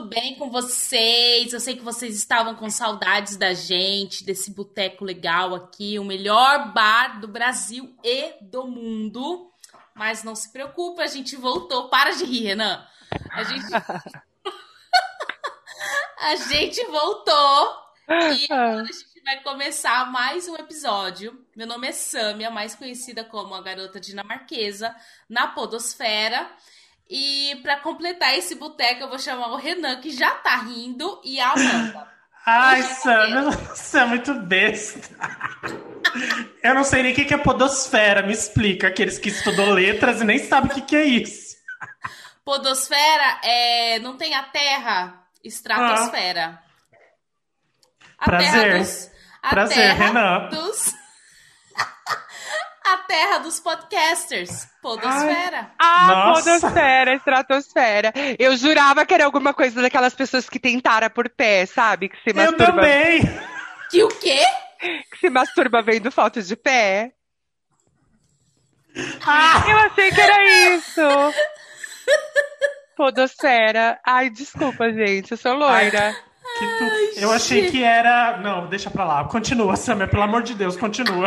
Tudo bem com vocês? Eu sei que vocês estavam com saudades da gente, desse boteco legal aqui, o melhor bar do Brasil e do mundo. Mas não se preocupe, a gente voltou. Para de rir, Renan. A gente. a gente voltou. E agora a gente vai começar mais um episódio. Meu nome é Samia, mais conhecida como a garota dinamarquesa na Podosfera. E para completar esse boteco, eu vou chamar o Renan, que já tá rindo, e a Amanda. Ai, Sam, você é muito besta. Eu não sei nem o que é podosfera, me explica. Aqueles que estudou letras e nem sabem o que é isso. Podosfera é. Não tem a terra, estratosfera. Ah. A Prazer. Terra dos, a Prazer, terra Renan. Dos a terra dos podcasters. Podosfera. Ah, podosfera, estratosfera. Eu jurava que era alguma coisa daquelas pessoas que tentaram por pé, sabe? Que se masturba... Eu também. Que o quê? Que se masturba vendo fotos de pé. Ah, eu achei que era isso. Podosfera. Ai, desculpa, gente. Eu sou loira. Ai, tu... Eu achei que era. Não, deixa pra lá. Continua, Samia, pelo amor de Deus, continua.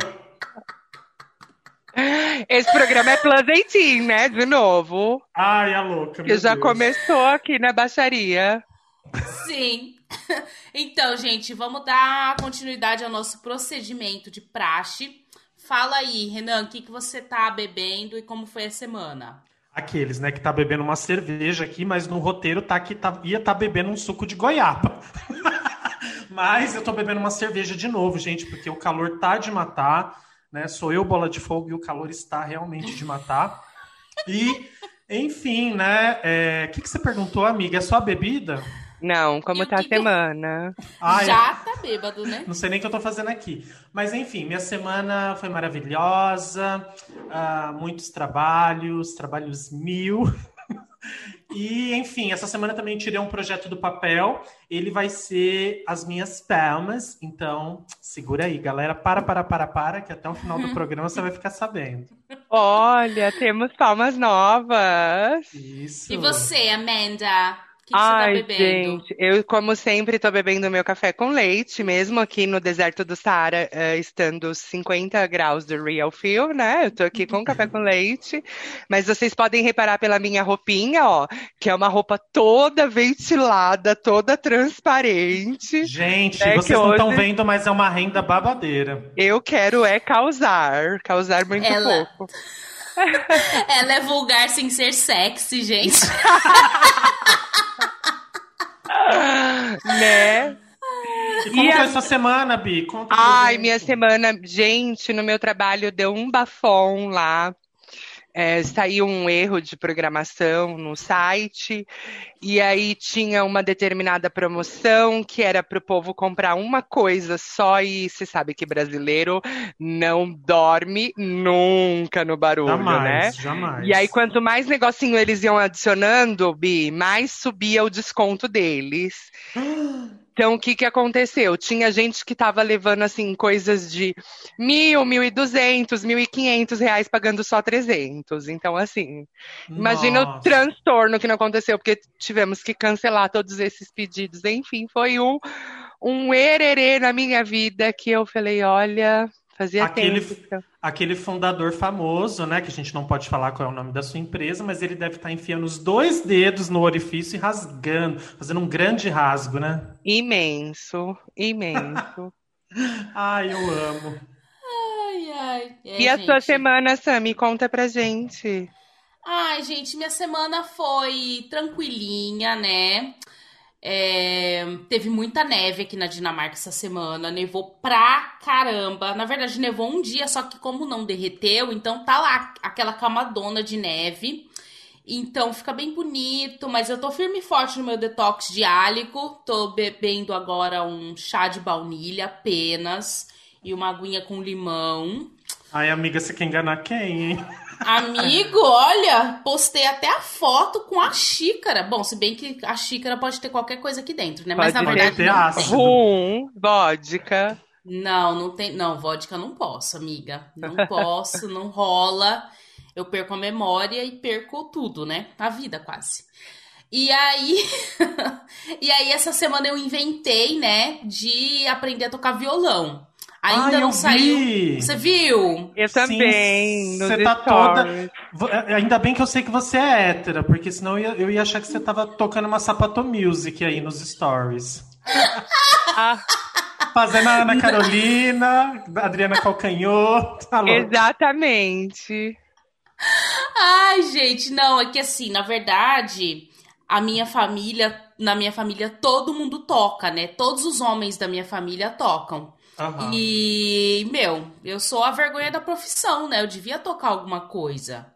Esse programa é Plus 18, né? De novo. Ai, a louca. Que já Deus. começou aqui na baixaria. Sim. Então, gente, vamos dar continuidade ao nosso procedimento de praxe. Fala aí, Renan, o que, que você tá bebendo e como foi a semana? Aqueles, né, que tá bebendo uma cerveja aqui, mas no roteiro tá que tá, ia tá bebendo um suco de goiaba. mas eu tô bebendo uma cerveja de novo, gente, porque o calor tá de matar né? Sou eu bola de fogo e o calor está realmente de matar. E, enfim, né? O é... que, que você perguntou, amiga? É só a bebida? Não, como tá a semana? Ah, Já tá bêbado, né? Não sei nem o que eu tô fazendo aqui. Mas enfim, minha semana foi maravilhosa, uh, muitos trabalhos, trabalhos mil. E, enfim, essa semana também tirei um projeto do papel. Ele vai ser as minhas palmas. Então, segura aí, galera. Para, para, para, para, que até o final do programa você vai ficar sabendo. Olha, temos palmas novas. Isso. E você, Amanda? Que, que Ai, você tá bebendo? gente, eu, como sempre, tô bebendo meu café com leite, mesmo aqui no deserto do Saara, uh, estando 50 graus do Real Feel, né? Eu tô aqui com café com leite, mas vocês podem reparar pela minha roupinha, ó, que é uma roupa toda ventilada, toda transparente. Gente, né, vocês não estão hoje... vendo, mas é uma renda babadeira. Eu quero é causar, causar muito Ela... pouco. Ela é vulgar sem ser sexy, gente. né? E como e foi a sua semana, Bi? Conta Ai, minha semana, gente, no meu trabalho deu um bafão lá é, saiu um erro de programação no site, e aí tinha uma determinada promoção que era para o povo comprar uma coisa só, e você sabe que brasileiro não dorme nunca no barulho, jamais, né? Jamais. E aí, quanto mais negocinho eles iam adicionando, Bi, mais subia o desconto deles. Então, o que, que aconteceu? Tinha gente que estava levando, assim, coisas de mil, mil e duzentos, mil e quinhentos reais, pagando só trezentos. Então, assim, Nossa. imagina o transtorno que não aconteceu, porque tivemos que cancelar todos esses pedidos. Enfim, foi um, um ererê na minha vida que eu falei, olha, Fazia aquele, tempo. Aquele fundador famoso, né? Que a gente não pode falar qual é o nome da sua empresa, mas ele deve estar enfiando os dois dedos no orifício e rasgando, fazendo um grande rasgo, né? Imenso, imenso. ai, eu amo. Ai, ai. É, e a gente... sua semana, Sami? Conta pra gente. Ai, gente, minha semana foi tranquilinha, né? É, teve muita neve aqui na Dinamarca essa semana, nevou pra caramba. Na verdade, nevou um dia, só que como não derreteu, então tá lá aquela camadona de neve. Então fica bem bonito, mas eu tô firme e forte no meu detox diálico. Tô bebendo agora um chá de baunilha apenas e uma aguinha com limão. Ai, amiga, você quer enganar quem, hein? Amigo, olha, postei até a foto com a xícara. Bom, se bem que a xícara pode ter qualquer coisa aqui dentro, né? Mas pode na verdade ter não tem. Rum, vodka. Não, não tem. Não, vodka não posso, amiga. Não posso, não rola. Eu perco a memória e perco tudo, né? A vida quase. E aí, e aí essa semana eu inventei, né, de aprender a tocar violão. Ainda Ai, não eu saiu. vi. Você viu? Eu também. Você tá stories. toda. É, Ainda bem que eu sei que você é hétera, porque senão eu ia, eu ia achar que você tava tocando uma sapato music aí nos stories. Ah, Fazendo a Ana Carolina, a Adriana Calcanhoto. Tá exatamente. Ai, gente, não, é que assim, na verdade, a minha família, na minha família, todo mundo toca, né? Todos os homens da minha família tocam. Aham. E, meu, eu sou a vergonha da profissão, né? Eu devia tocar alguma coisa.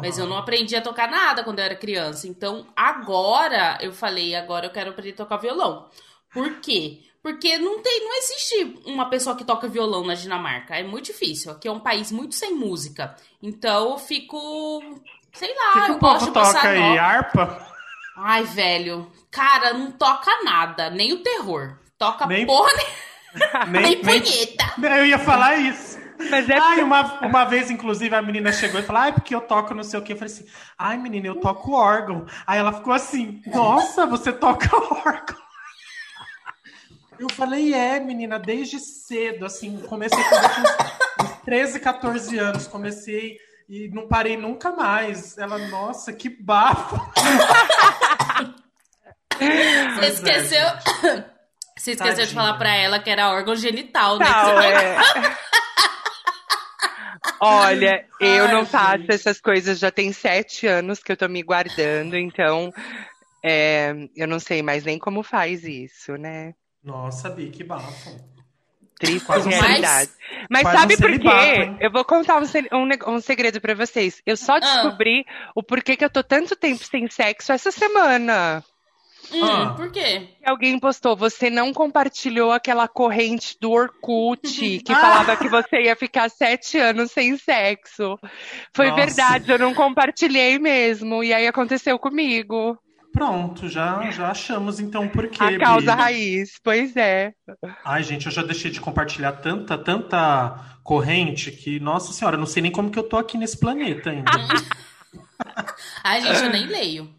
Mas eu não aprendi a tocar nada quando eu era criança. Então, agora eu falei, agora eu quero aprender a tocar violão. Por quê? Porque não tem, não existe uma pessoa que toca violão na Dinamarca. É muito difícil. Aqui é um país muito sem música. Então eu fico, sei lá, que, que eu o gosto povo toca aí? Harpa? Ai, velho. Cara, não toca nada, nem o terror. Toca Nem- porra nem, nem punheta. Eu ia falar isso. Mas é Ai, uma, uma vez, inclusive, a menina chegou e falou: Ai, porque eu toco não sei o quê. Eu falei assim: Ai, menina, eu toco órgão. Aí ela ficou assim: Nossa, você toca órgão. Eu falei: É, menina, desde cedo, assim, comecei com uns, uns 13, 14 anos. Comecei e não parei nunca mais. Ela, nossa, que bafo. Você esqueceu. Você esqueceu de Tadinha. falar pra ela que era órgão genital, né? Você- é. Olha, eu Ai, não faço gente. essas coisas já tem sete anos que eu tô me guardando, então é, eu não sei mais nem como faz isso, né? Nossa, Bi, que bafo. Triste um realidade. Mas sabe um por quê? Eu vou contar um, um um segredo pra vocês. Eu só descobri o porquê que eu tô tanto tempo sem sexo essa semana. Hum, Ah. por quê? Alguém postou, você não compartilhou aquela corrente do Orkut que Ah! falava que você ia ficar sete anos sem sexo. Foi Nossa. verdade, eu não compartilhei mesmo. E aí aconteceu comigo. Pronto, já, já achamos então por quê. A causa Bi. raiz, pois é. Ai, gente, eu já deixei de compartilhar tanta, tanta corrente que, nossa senhora, eu não sei nem como que eu tô aqui nesse planeta ainda. Ai, gente, eu nem leio.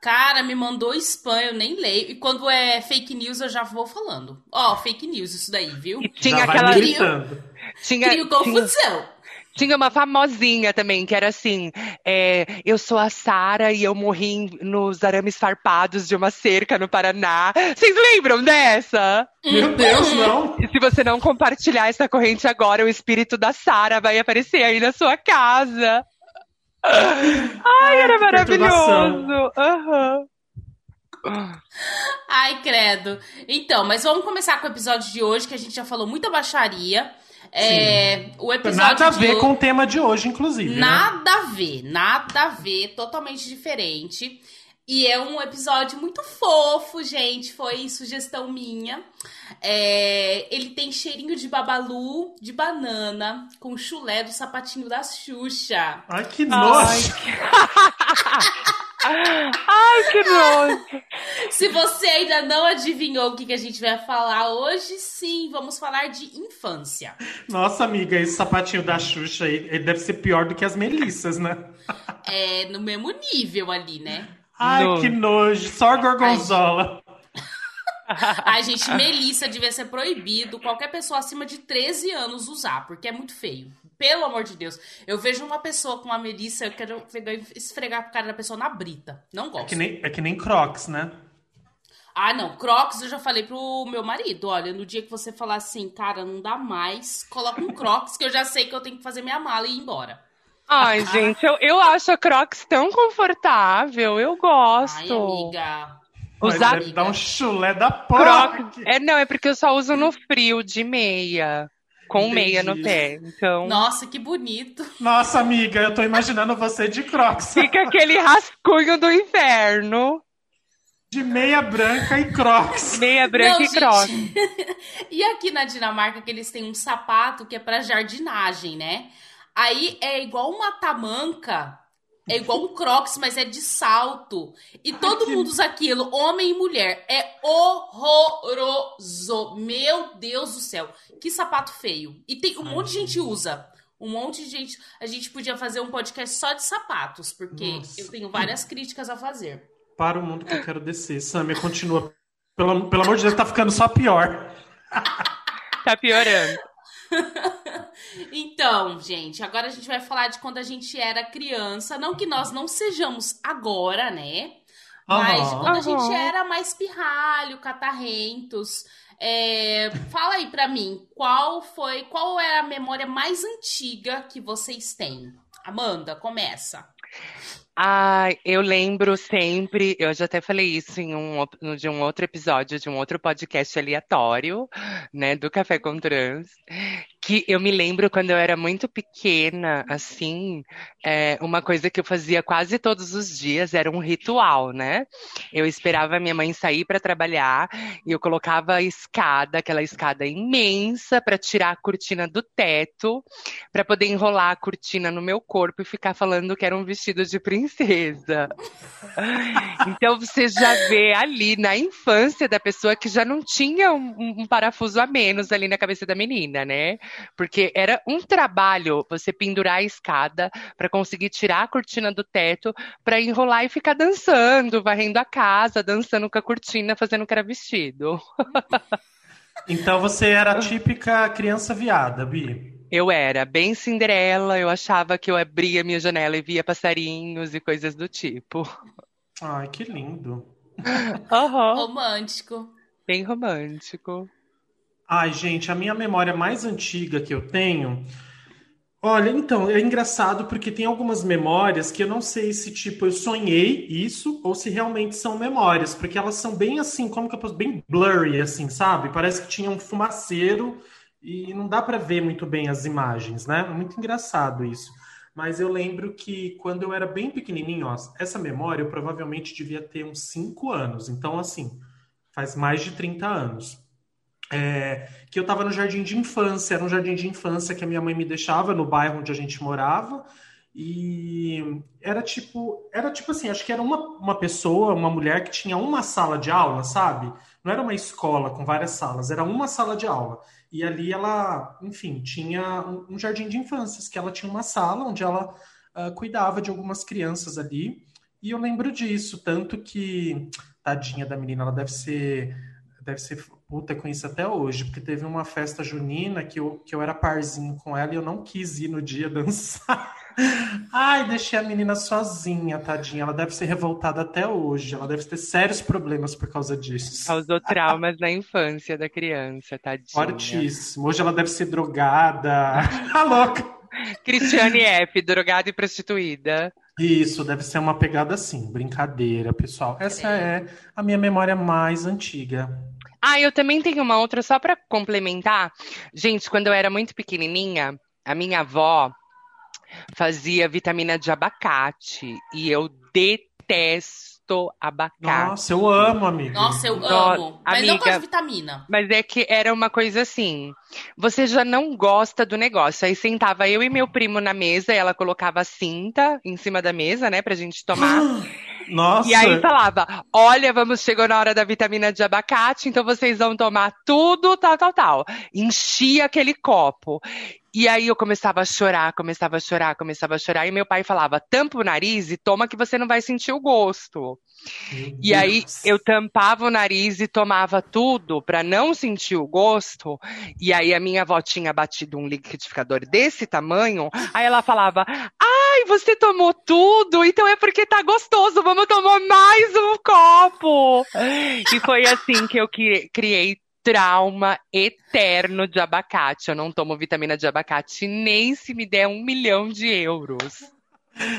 Cara, me mandou spam, eu nem leio. E quando é fake news, eu já vou falando. Ó, fake news, isso daí, viu? E tinha já aquela. vai gritando. Tinha, Crio tinha, confusão. tinha uma famosinha também, que era assim: é, eu sou a Sara e eu morri nos arames farpados de uma cerca no Paraná. Vocês lembram dessa? Meu Deus, não. E se você não compartilhar essa corrente agora, o espírito da Sara vai aparecer aí na sua casa. Ai, era maravilhoso. Aham. Ai, credo. Então, mas vamos começar com o episódio de hoje, que a gente já falou muita baixaria. É, o episódio Nada a de ver hoje- com o tema de hoje, inclusive. né? Nada a ver, nada a ver, totalmente diferente. E é um episódio muito fofo, gente. Foi sugestão minha. É, ele tem cheirinho de babalu, de banana, com chulé do sapatinho da Xuxa. Ai, que nojo. Ai, que nojo. Se você ainda não adivinhou o que, que a gente vai falar hoje, sim, vamos falar de infância. Nossa, amiga, esse sapatinho da Xuxa aí, ele deve ser pior do que as Melissas, né? É no mesmo nível ali, né? Ai, Nojo. que nojo. Só gorgonzola. Ai, gente, Melissa devia ser proibido qualquer pessoa acima de 13 anos usar, porque é muito feio. Pelo amor de Deus. Eu vejo uma pessoa com uma Melissa, eu quero esfregar a cara da pessoa na brita. Não É gosto. que, nem, é que nem Crocs, né? Ah, não. Crocs, eu já falei pro meu marido. Olha, no dia que você falar assim, cara, não dá mais, coloca um Crocs, que eu já sei que eu tenho que fazer minha mala e ir embora. Ai, gente, eu, eu acho a Crocs tão confortável. Eu Ai, gosto. amiga. Mas Usar deve dar um chulé da porra. Crocs. É, não, é porque eu só uso no frio, de meia. Com Entendi. meia no pé. Então. Nossa, que bonito. Nossa, amiga, eu tô imaginando você de Crocs. Fica aquele rascunho do inferno. De meia branca e Crocs. Meia branca Não, e Crocs. gente. e aqui na Dinamarca que eles têm um sapato que é pra jardinagem, né? Aí é igual uma tamanca, é igual um crocs, mas é de salto. E todo que- mundo usa aquilo, homem e mulher. É horroroso. Meu Deus do céu. Que sapato feio. E tem um Ai, monte de gente usa. Um monte de gente. A gente podia fazer um podcast só de sapatos, porque Nossa. eu tenho várias críticas a fazer. para o mundo que eu quero descer. Samia, continua. Pelo, pelo amor de Deus, tá ficando só pior. tá piorando. então, gente, agora a gente vai falar de quando a gente era criança. Não que nós não sejamos agora, né? Mas uhum. quando a gente era mais pirralho, catarrentos. É, fala aí pra mim, qual foi, qual é a memória mais antiga que vocês têm? Amanda, começa. Ah, eu lembro sempre, eu já até falei isso em um, de um outro episódio, de um outro podcast aleatório, né, do Café com Trans, que eu me lembro quando eu era muito pequena, assim, é, uma coisa que eu fazia quase todos os dias era um ritual, né? Eu esperava a minha mãe sair para trabalhar e eu colocava a escada, aquela escada imensa, para tirar a cortina do teto, para poder enrolar a cortina no meu corpo e ficar falando que era um vestido de princesa. Então você já vê ali na infância da pessoa que já não tinha um, um parafuso a menos ali na cabeça da menina, né? Porque era um trabalho você pendurar a escada para conseguir tirar a cortina do teto, para enrolar e ficar dançando, varrendo a casa, dançando com a cortina, fazendo o que era vestido. Então você era a típica criança viada, Bi? Eu era bem Cinderela, eu achava que eu abria minha janela e via passarinhos e coisas do tipo. Ai, que lindo. Uhum. Romântico. Bem romântico. Ai, gente, a minha memória mais antiga que eu tenho. Olha, então, é engraçado porque tem algumas memórias que eu não sei se, tipo, eu sonhei isso ou se realmente são memórias, porque elas são bem assim, como que eu posso. bem blurry, assim, sabe? Parece que tinha um fumaceiro e não dá para ver muito bem as imagens, né? Muito engraçado isso. Mas eu lembro que quando eu era bem pequenininho, ó, essa memória eu provavelmente devia ter uns 5 anos. Então, assim, faz mais de 30 anos. É, que eu estava no jardim de infância, era um jardim de infância que a minha mãe me deixava no bairro onde a gente morava. E era tipo, era tipo assim, acho que era uma, uma pessoa, uma mulher que tinha uma sala de aula, sabe? Não era uma escola com várias salas, era uma sala de aula. E ali ela, enfim, tinha um, um jardim de infâncias, que ela tinha uma sala onde ela uh, cuidava de algumas crianças ali. E eu lembro disso, tanto que, tadinha da menina, ela deve ser, deve ser puta com isso até hoje, porque teve uma festa junina que eu, que eu era parzinho com ela e eu não quis ir no dia dançar. Ai, deixei a menina sozinha, tadinha. Ela deve ser revoltada até hoje. Ela deve ter sérios problemas por causa disso. Causou traumas na infância da criança, tadinha. Fortíssimo. Hoje ela deve ser drogada. A louca. Cristiane F, drogada e prostituída. Isso, deve ser uma pegada assim, brincadeira, pessoal. Essa é a minha memória mais antiga. Ah, eu também tenho uma outra só para complementar. Gente, quando eu era muito pequenininha, a minha avó fazia vitamina de abacate e eu detesto abacate. Nossa, eu amo, amiga. Nossa, eu amo. mas amiga, não gosto de vitamina. Mas é que era uma coisa assim. Você já não gosta do negócio. Aí sentava eu e meu primo na mesa, e ela colocava cinta em cima da mesa, né, pra gente tomar. Nossa. E aí falava: olha, vamos, chegou na hora da vitamina de abacate, então vocês vão tomar tudo, tal, tal, tal. Enchia aquele copo. E aí eu começava a chorar, começava a chorar, começava a chorar. E meu pai falava: tampa o nariz e toma que você não vai sentir o gosto. Meu e Deus. aí eu tampava o nariz e tomava tudo para não sentir o gosto. E aí a minha avó tinha batido um liquidificador desse tamanho. Aí ela falava: Ai, você tomou tudo, então é porque tá gostoso, vamos tomar mais um copo. E foi assim que eu criei trauma eterno de abacate. Eu não tomo vitamina de abacate nem se me der um milhão de euros.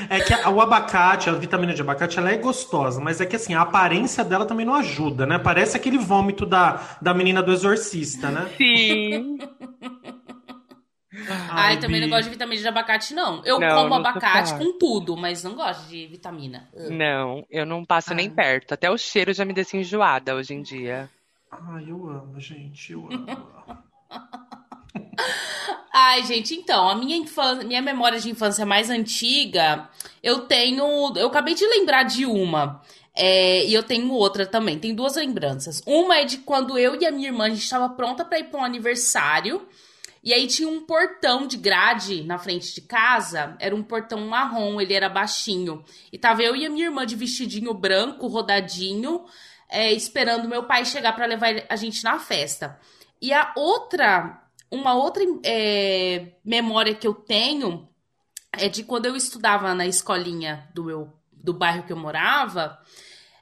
É que o abacate, a vitamina de abacate, ela é gostosa, mas é que assim, a aparência dela também não ajuda, né? Parece aquele vômito da, da menina do exorcista, né? Sim. Ai, Ai também não gosto de vitamina de abacate, não. Eu não, como não abacate com tudo, mas não gosto de vitamina. Não, eu não passo Ai. nem perto. Até o cheiro já me deixa enjoada hoje em dia. Ai, eu amo, gente, eu amo. Ai, gente, então, a minha infância, minha memória de infância mais antiga, eu tenho. Eu acabei de lembrar de uma. É, e eu tenho outra também. Tem duas lembranças. Uma é de quando eu e a minha irmã a gente estava pronta para ir para um aniversário. E aí tinha um portão de grade na frente de casa, era um portão marrom, ele era baixinho. E tava eu e a minha irmã de vestidinho branco, rodadinho, é, esperando meu pai chegar para levar a gente na festa. E a outra, uma outra é, memória que eu tenho é de quando eu estudava na escolinha do meu do bairro que eu morava.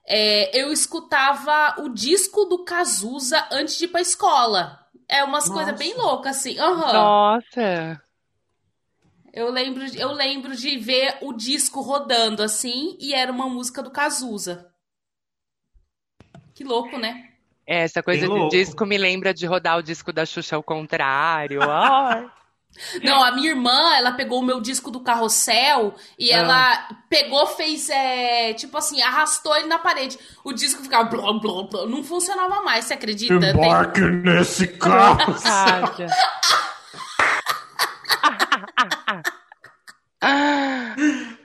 É, eu escutava o disco do Cazuza antes de ir pra escola. É umas coisas bem loucas, assim. Uhum. Nossa! Eu lembro, eu lembro de ver o disco rodando assim e era uma música do Cazuza. Que louco, né? É, essa coisa Bem de louco. disco me lembra de rodar o disco da Xuxa ao contrário. Ai. Não, a minha irmã, ela pegou o meu disco do carrossel e Ah. ela pegou, fez, é, tipo assim, arrastou ele na parede. O disco ficava blá, blá, blá, não funcionava mais, você acredita? Tem- Embarque nesse carro.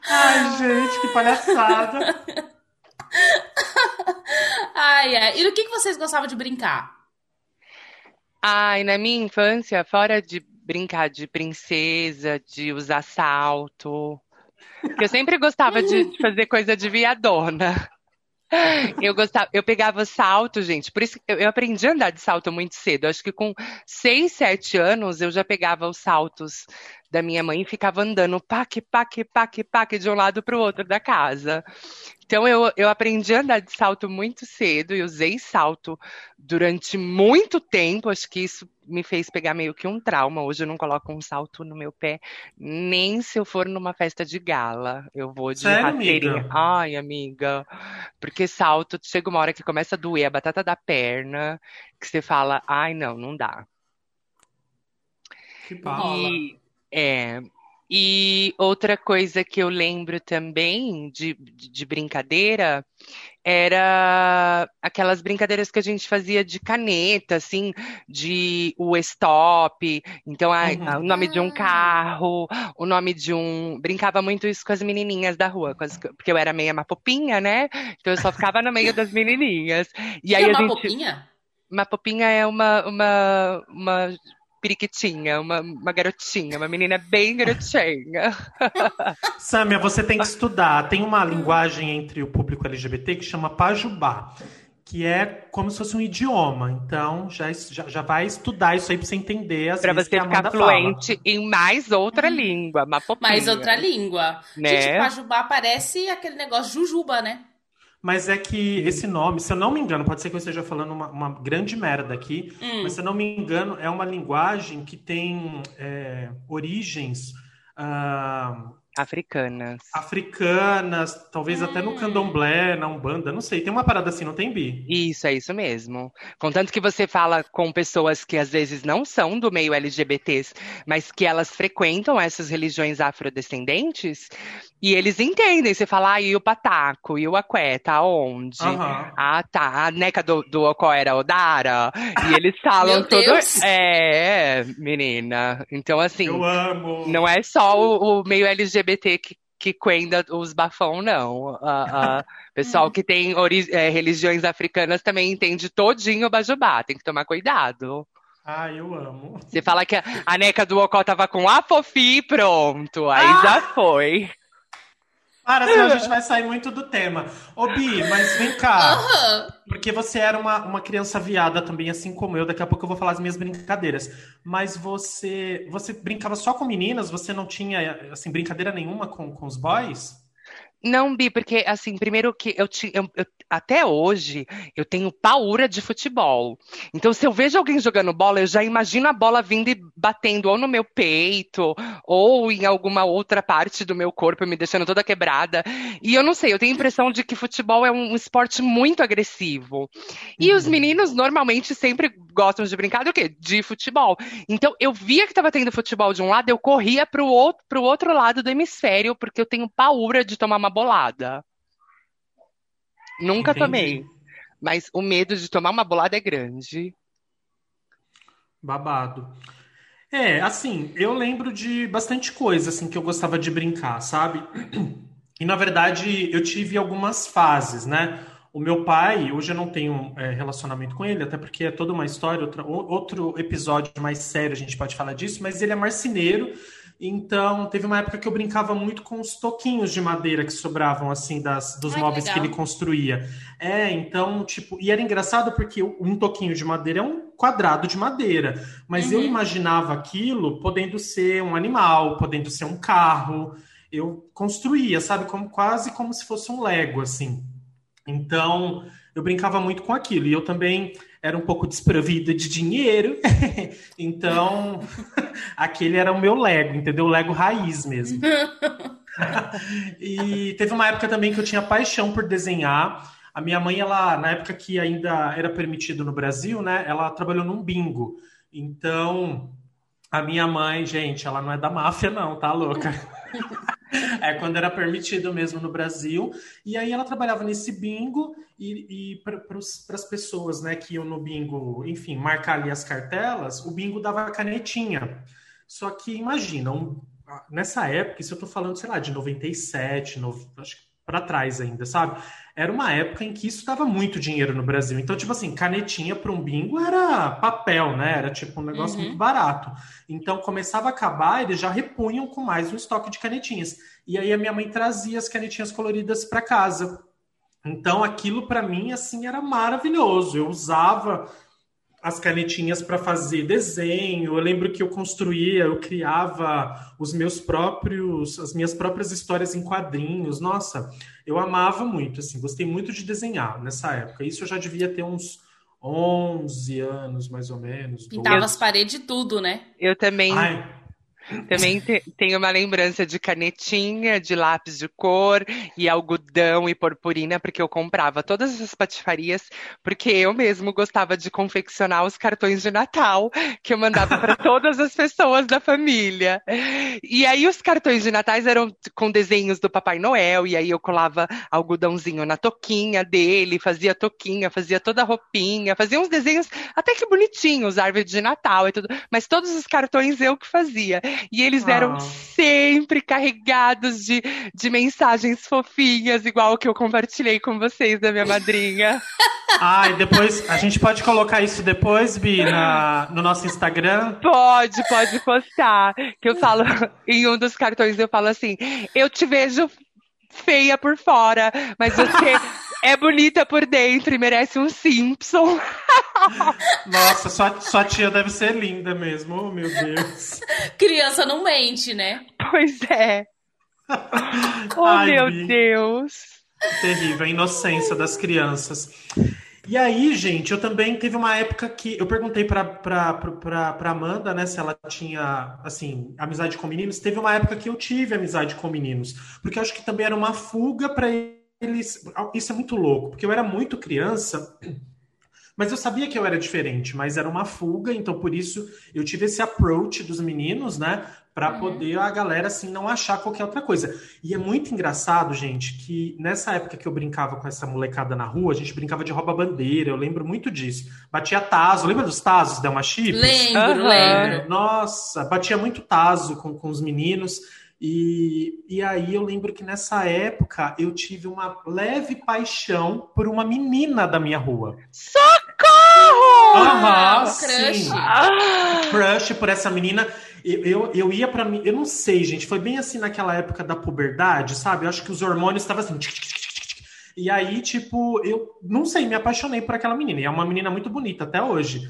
Ai, gente, que palhaçada. Ai, ai. E no que, que vocês gostavam de brincar? Ai, na minha infância, fora de brincar de princesa, de usar salto, porque eu sempre gostava de fazer coisa de viadona. Eu gostava, eu pegava salto, gente. Por isso eu, eu aprendi a andar de salto muito cedo. Acho que com 6, 7 anos eu já pegava os saltos da minha mãe e ficava andando paque, paque, paque, paque de um lado para o outro da casa. Então eu, eu aprendi a andar de salto muito cedo e usei salto durante muito tempo. Acho que isso me fez pegar meio que um trauma. Hoje eu não coloco um salto no meu pé, nem se eu for numa festa de gala. Eu vou de Sério, rasteirinha. amiga? Ai, amiga. Porque salto, chega uma hora que começa a doer a batata da perna, que você fala, ai, não, não dá. Que. Rola. E, é, e outra coisa que eu lembro também de, de brincadeira era aquelas brincadeiras que a gente fazia de caneta, assim, de o stop, então a- Uhum. o nome de um carro, o nome de um. Brincava muito isso com as menininhas da rua, as- porque eu era meia mapopinha, né? Então eu só ficava no meio das menininhas. E Que aí é a uma gente. popinha? Uma popinha é uma, uma, uma periquitinha, uma, uma garotinha, uma menina bem garotinha. Sâmia, você tem que estudar. Tem uma linguagem entre o público LGBT que chama pajubá, que é como se fosse um idioma. Então, já, já, já vai estudar isso aí pra você entender as Pra vezes você ficar Amanda fala. fluente em mais outra língua, uma popinha. Mais outra língua. Né? Gente, Pajubá parece aquele negócio jujuba, né? Mas é que esse nome, se eu não me engano, pode ser que eu esteja falando uma, uma grande merda aqui, Hum. mas se eu não me engano, é uma linguagem que tem é, origens ah, Africanas. africanas, talvez até no Hum. candomblé, na Umbanda, não sei. Tem uma parada assim, não tem, Bi? Isso, é isso mesmo. Contanto que você fala com pessoas que às vezes não são do meio LGBTs, mas que elas frequentam essas religiões afrodescendentes, e eles entendem. Você fala, ah, e o pataco, e o aqué, tá onde? Aham. Ah, tá. A neca do, do Ocó era Odara. E eles falam tudo. Deus! É, menina. Então, assim, Eu amo. não é só o, o meio LGBT que, que quenda os bafão, não. A, a pessoal que tem é, religiões africanas também entende todinho o Bajubá. Tem que tomar cuidado. Ah, eu amo. Você fala que a, a neca do Ocó tava com a Fofi, pronto. Aí Ah! já foi. Para, senão a gente vai sair muito do tema. Ô, Bi, mas vem cá. Aham. Porque você era uma, uma criança viada também, assim como eu. Daqui a pouco eu vou falar as minhas brincadeiras. Mas você você brincava só com meninas? Você não tinha, assim, brincadeira nenhuma com, com os boys? Não, Bi, porque assim, primeiro que eu tinha. eu- eu- até hoje eu tenho paura de futebol. Então, se eu vejo alguém jogando bola, eu já imagino a bola vindo e batendo ou no meu peito, ou em alguma outra parte do meu corpo, me deixando toda quebrada. E eu não sei, eu tenho a impressão de que futebol é um esporte muito agressivo. E os Uhum. meninos normalmente sempre gostam de brincar do quê? De futebol. Então, eu via que estava tendo futebol de um lado, eu corria pro outro, pro outro lado do hemisfério, porque eu tenho paura de tomar uma bolada. Nunca Entendi. tomei, mas o medo de tomar uma bolada é grande. Babado. É, assim, eu lembro de bastante coisa, assim, que eu gostava de brincar, sabe? E, na verdade, eu tive algumas fases, né? O meu pai, hoje eu não tenho é, relacionamento com ele, até porque é toda uma história, outra, outro episódio mais sério a gente pode falar disso, mas ele é marceneiro, então teve uma época que eu brincava muito com os toquinhos de madeira que sobravam, assim, das, dos Ai, móveis que, que, ele construía. É, então, tipo, e era engraçado porque um toquinho de madeira é um quadrado de madeira, mas uhum. eu imaginava aquilo podendo ser um animal, podendo ser um carro. Eu construía, sabe, como quase como se fosse um Lego, assim. Então, eu brincava muito com aquilo. E eu também era um pouco desprovida de dinheiro. então, aquele era o meu Lego, entendeu? O Lego raiz mesmo. e teve uma época também que eu tinha paixão por desenhar. A minha mãe, ela, na época que ainda era permitido no Brasil, né? Ela trabalhou num bingo. Então, a minha mãe, gente, ela não é da máfia, não, tá louca? É quando era permitido mesmo no Brasil. E aí ela trabalhava nesse bingo e, e para as pessoas né, que iam no bingo, enfim, marcar ali as cartelas, o bingo dava canetinha. Só que imagina, um, nessa época, isso eu estou falando, sei lá, de 97, no, acho que para trás ainda, sabe? Era uma época em que isso dava muito dinheiro no Brasil. Então, tipo assim, canetinha para um bingo era papel, né? Era tipo um negócio uhum. muito barato. Então, começava a acabar, eles já repunham com mais um estoque de canetinhas. E aí a minha mãe trazia as canetinhas coloridas para casa. Então, aquilo para mim assim era maravilhoso. Eu usava as canetinhas para fazer desenho. Eu lembro que eu construía, eu criava os meus próprios, as minhas próprias histórias em quadrinhos. Nossa, eu amava muito, assim, gostei muito de desenhar nessa época. Isso eu já devia ter uns 11 anos, mais ou menos. Pintava as paredes tudo, né? Eu também. Ai, também te, tenho uma lembrança de canetinha, de lápis de cor e algodão e purpurina, porque eu comprava todas essas patifarias, porque eu mesmo gostava de confeccionar os cartões de Natal que eu mandava para todas as pessoas da família. E aí os cartões de Natais eram com desenhos do Papai Noel, e aí eu colava algodãozinho na toquinha dele, fazia toquinha, fazia toda a roupinha, fazia uns desenhos até que bonitinhos, árvore de Natal e tudo, mas todos os cartões eu que fazia. E eles eram ah. sempre carregados de, de mensagens fofinhas, igual que eu compartilhei com vocês da minha madrinha. Ah, e depois a gente pode colocar isso depois, Bi, na, no nosso Instagram? Pode, pode postar. Que eu falo, em um dos cartões eu falo assim: eu te vejo feia por fora, mas você é bonita por dentro e merece um Simpson. Nossa, sua, sua tia deve ser linda mesmo, oh, meu Deus. Criança não mente, né? Pois é. Oh, Ai, meu Bi. Deus. Terrível, a inocência das crianças. E aí, gente, eu também teve uma época que eu perguntei pra, pra, pra, pra Amanda, né, se ela tinha, assim, amizade com meninos. Teve uma época que eu tive amizade com meninos, porque eu acho que também era uma fuga para eles. Isso é muito louco, porque eu era muito criança. Mas eu sabia que eu era diferente, mas era uma fuga, então por isso eu tive esse approach dos meninos, né? para uhum. poder a galera assim não achar qualquer outra coisa. E é muito engraçado, gente, que nessa época que eu brincava com essa molecada na rua, a gente brincava de rouba-bandeira, eu lembro muito disso. Batia taso, lembra dos tazos da uma chip? Lembro, uhum. lembro. Nossa, batia muito taso com, com os meninos. E, e aí eu lembro que nessa época eu tive uma leve paixão por uma menina da minha rua. Socorro! Aham, uhum, crush. Ah. Crush por essa menina. Eu, eu, eu ia para mim, eu não sei, gente, foi bem assim naquela época da puberdade, sabe? Eu acho que os hormônios estavam assim. e aí, tipo, eu não sei, me apaixonei por aquela menina. E é uma menina muito bonita até hoje.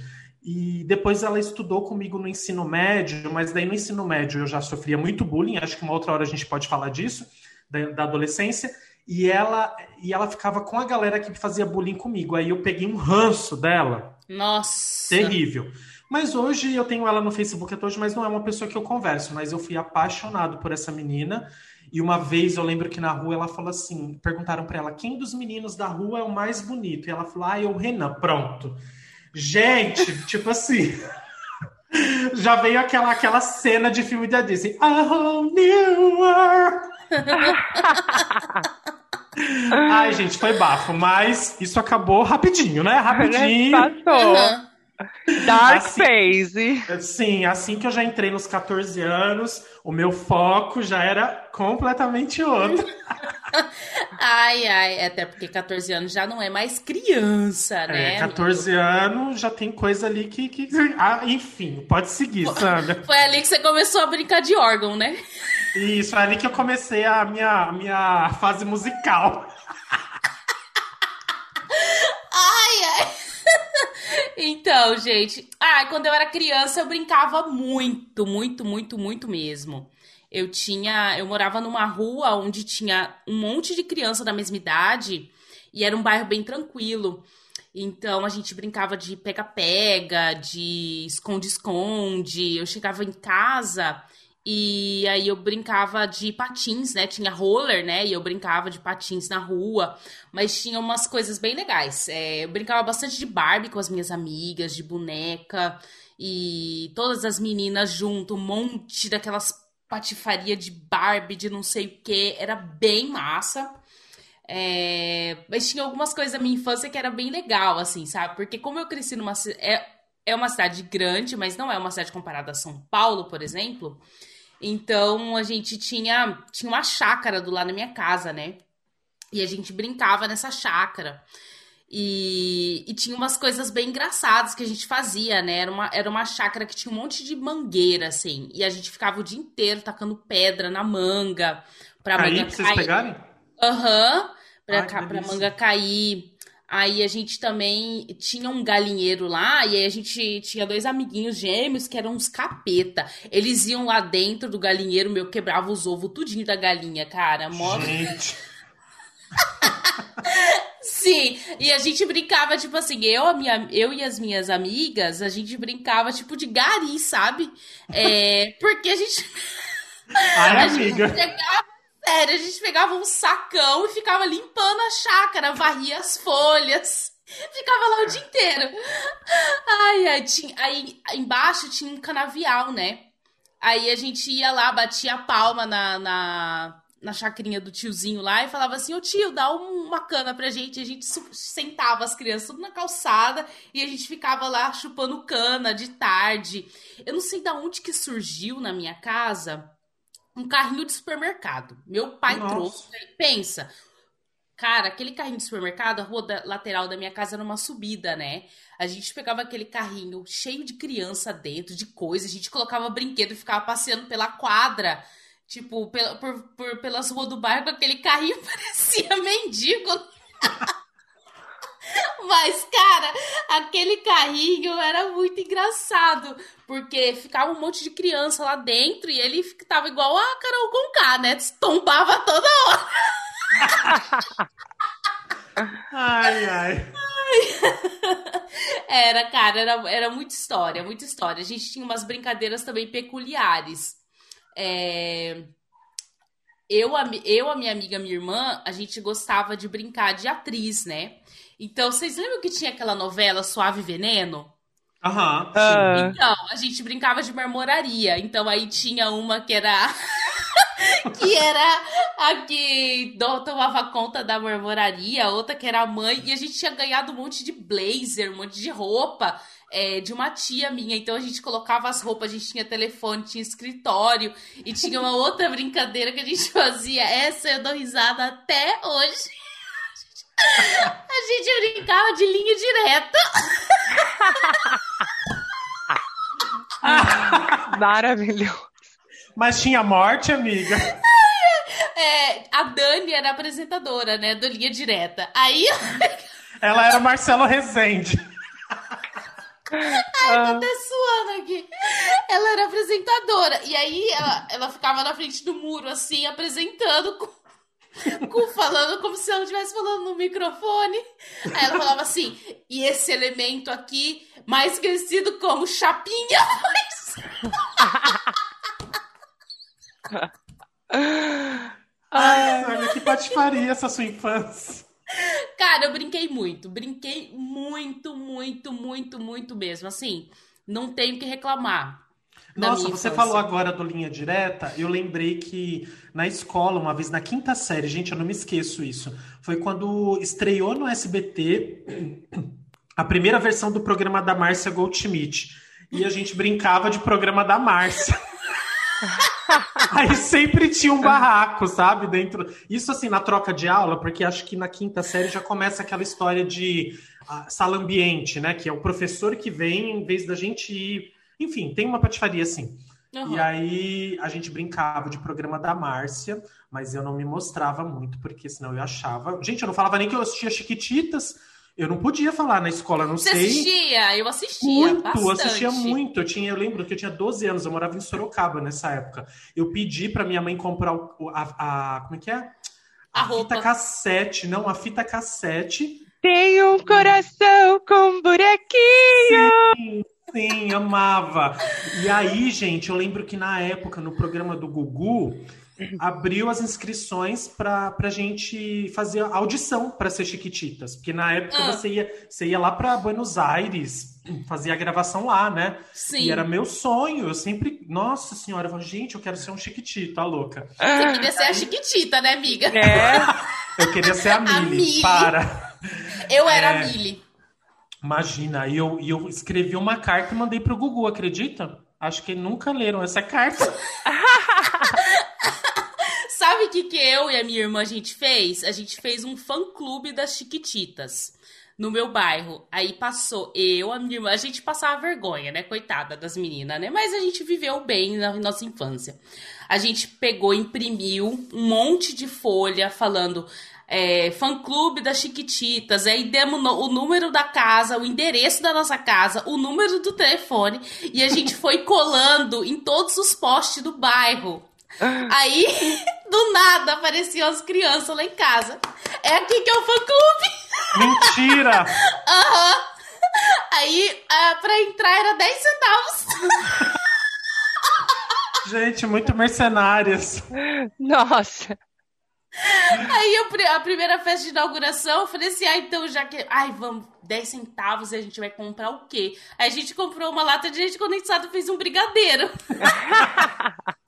E depois ela estudou comigo no ensino médio, mas daí no ensino médio eu já sofria muito bullying. Acho que uma outra hora a gente pode falar disso, da, da adolescência. E ela, e ela ficava com a galera que fazia bullying comigo. Aí eu peguei um ranço dela. Nossa! Terrível. Mas hoje eu tenho ela no Facebook até hoje, mas não é uma pessoa que eu converso. Mas eu fui apaixonado por essa menina. E uma vez eu lembro que na rua ela falou assim: perguntaram para ela quem dos meninos da rua é o mais bonito. E ela falou: ah, é o Renan. Pronto. Gente, tipo assim. Já veio aquela, aquela cena de filme da Disney. A whole new world. Ai, gente, foi bafo, mas isso acabou rapidinho, né? Rapidinho. Passou. Uhum. Dark assim, phase. Sim, assim que eu já entrei nos 14 anos, o meu foco já era completamente outro. ai, ai, até porque 14 anos já não é mais criança, é, né? É, 14 anos já tem coisa ali que. que... Ah, enfim, pode seguir, Sandra. Foi ali que você começou a brincar de órgão, né? Isso, foi ali que eu comecei a minha, a minha fase musical. ai, ai. Então, gente, ah, quando eu era criança eu brincava muito, muito, muito, muito mesmo. Eu tinha, eu morava numa rua onde tinha um monte de criança da mesma idade e era um bairro bem tranquilo. Então a gente brincava de pega-pega, de esconde-esconde. Eu chegava em casa e aí eu brincava de patins, né? Tinha roller, né? E eu brincava de patins na rua. Mas tinha umas coisas bem legais. É, eu brincava bastante de Barbie com as minhas amigas, de boneca. E todas as meninas junto, um monte daquelas patifaria de Barbie, de não sei o que. Era bem massa. É, mas tinha algumas coisas da minha infância que era bem legal, assim, sabe? Porque como eu cresci numa... É, é uma cidade grande, mas não é uma cidade comparada a São Paulo, por exemplo. Então a gente tinha, tinha uma chácara do lado da minha casa, né? E a gente brincava nessa chácara. E, e, tinha umas coisas bem engraçadas que a gente fazia, né? Era uma, era uma chácara que tinha um monte de mangueira, assim. E a gente ficava o dia inteiro tacando pedra na manga. Pra Aí, manga pra vocês pegarem? Aham. Uhum, pra, Ai, pra manga cair. Aí a gente também tinha um galinheiro lá, e aí a gente tinha dois amiguinhos gêmeos que eram uns capeta. Eles iam lá dentro do galinheiro, meu, quebrava os ovos tudinho da galinha, cara. Mó... Gente. Sim, e a gente brincava, tipo assim, eu, a minha, eu e as minhas amigas, a gente brincava, tipo, de gari, sabe? É, porque a gente. Ai, a amiga. gente chegava Sério, a gente pegava um sacão e ficava limpando a chácara, varria as folhas. Ficava lá o dia inteiro. Ai, ai, tinha, aí embaixo tinha um canavial, né? Aí a gente ia lá, batia a palma na, na, na chacrinha do tiozinho lá e falava assim: Ô tio, dá uma cana pra gente. A gente sentava as crianças tudo na calçada e a gente ficava lá chupando cana de tarde. Eu não sei da onde que surgiu na minha casa um carrinho de supermercado. Meu pai Nossa. trouxe. Pensa, cara, aquele carrinho de supermercado, a rua da, lateral da minha casa era uma subida, né? A gente pegava aquele carrinho cheio de criança dentro, de coisas, a gente colocava brinquedo e ficava passeando pela quadra. Tipo, pela, por, por, pelas ruas do bairro, aquele carrinho parecia mendigo. Mas, cara, aquele carrinho era muito engraçado. Porque ficava um monte de criança lá dentro e ele tava igual a Carol Conká, né? Tombava toda hora. ai, ai. Era, cara, era, era muita história, muita história. A gente tinha umas brincadeiras também peculiares. É... Eu, a, eu, a minha amiga, minha irmã, a gente gostava de brincar de atriz, né? Então, vocês lembram que tinha aquela novela Suave Veneno? Aham. Uhum, Então, a gente brincava de marmoraria. Então, aí tinha uma que era. que era a que tomava conta da marmoraria, outra que era a mãe, e a gente tinha ganhado um monte de blazer, um monte de roupa é, de uma tia minha. Então a gente colocava as roupas, a gente tinha telefone, tinha escritório, e tinha uma outra brincadeira que a gente fazia. Essa eu dou risada até hoje. A gente brincava de linha direta. Maravilhoso. Mas tinha morte, amiga? É, a Dani era apresentadora, né? Do Linha Direta. Aí. Ela era Marcelo Rezende. Ai, tô até suando aqui. Ela era apresentadora. E aí ela, ela ficava na frente do muro, assim, apresentando com falando como se ela estivesse falando no microfone. Aí ela falava assim: e esse elemento aqui, mais conhecido como chapinha. Ai, olha que patifaria essa sua infância. Cara, eu brinquei muito. Brinquei muito, muito, muito, muito mesmo. Assim, não tenho que reclamar. Nossa, você falou agora do Linha Direta, eu lembrei que na escola, uma vez na quinta série, gente, eu não me esqueço isso, foi quando estreou no SBT a primeira versão do programa da Márcia Goldschmidt. E a gente brincava de programa da Márcia. Aí sempre tinha um barraco, sabe? Dentro. Isso assim, na troca de aula, porque acho que na quinta série já começa aquela história de uh, sala ambiente, né? Que é o professor que vem em vez da gente ir. Enfim, tem uma patifaria assim. Uhum. E aí a gente brincava de programa da Márcia, mas eu não me mostrava muito, porque senão eu achava. Gente, eu não falava nem que eu assistia Chiquititas. Eu não podia falar na escola, não Você sei. Assistia? Eu assistia. Muito, bastante. assistia muito. Eu, tinha, eu lembro que eu tinha 12 anos, eu morava em Sorocaba nessa época. Eu pedi para minha mãe comprar o, a, a, Como é que é? A, a roupa. fita cassete, não, a fita cassete. Tem um coração com buraquinho. Sim, sim, amava. E aí, gente, eu lembro que na época, no programa do Gugu, abriu as inscrições para a gente fazer audição para ser Chiquititas. Porque na época Ah. você, ia, você ia lá para Buenos Aires, fazia a gravação lá, né? Sim. E era meu sonho. Eu sempre. Nossa senhora, eu falo, gente, eu quero ser um Chiquitito, a louca. Você queria ser a Chiquitita, né, amiga? É. Eu queria ser a. Millie. Para. Eu era É. a Millie. Imagina, e eu, eu escrevi uma carta e mandei pro Gugu, acredita? Acho que nunca leram essa carta. Sabe o que, que eu e a minha irmã a gente fez? A gente fez um fã-clube das Chiquititas no meu bairro. Aí passou eu, a minha irmã, a gente passava vergonha, né? Coitada das meninas, né? Mas a gente viveu bem na nossa infância. A gente pegou, imprimiu um monte de folha falando é, fã-clube das Chiquititas. Aí demos no- o número da casa, o endereço da nossa casa, o número do telefone. E a gente foi colando em todos os postes do bairro. Aí, do nada, apareciam as crianças lá em casa. É aqui que é o fã-clube. Mentira! Aham. Aí, ah, pra entrar era 10 centavos. Gente, muito mercenárias. Nossa. Aí, eu, a primeira festa de inauguração, eu falei assim, ah, então já que... Ai, vamos, 10 centavos e a gente vai comprar o quê? Aí a gente comprou uma lata de leite condensado e fez um brigadeiro.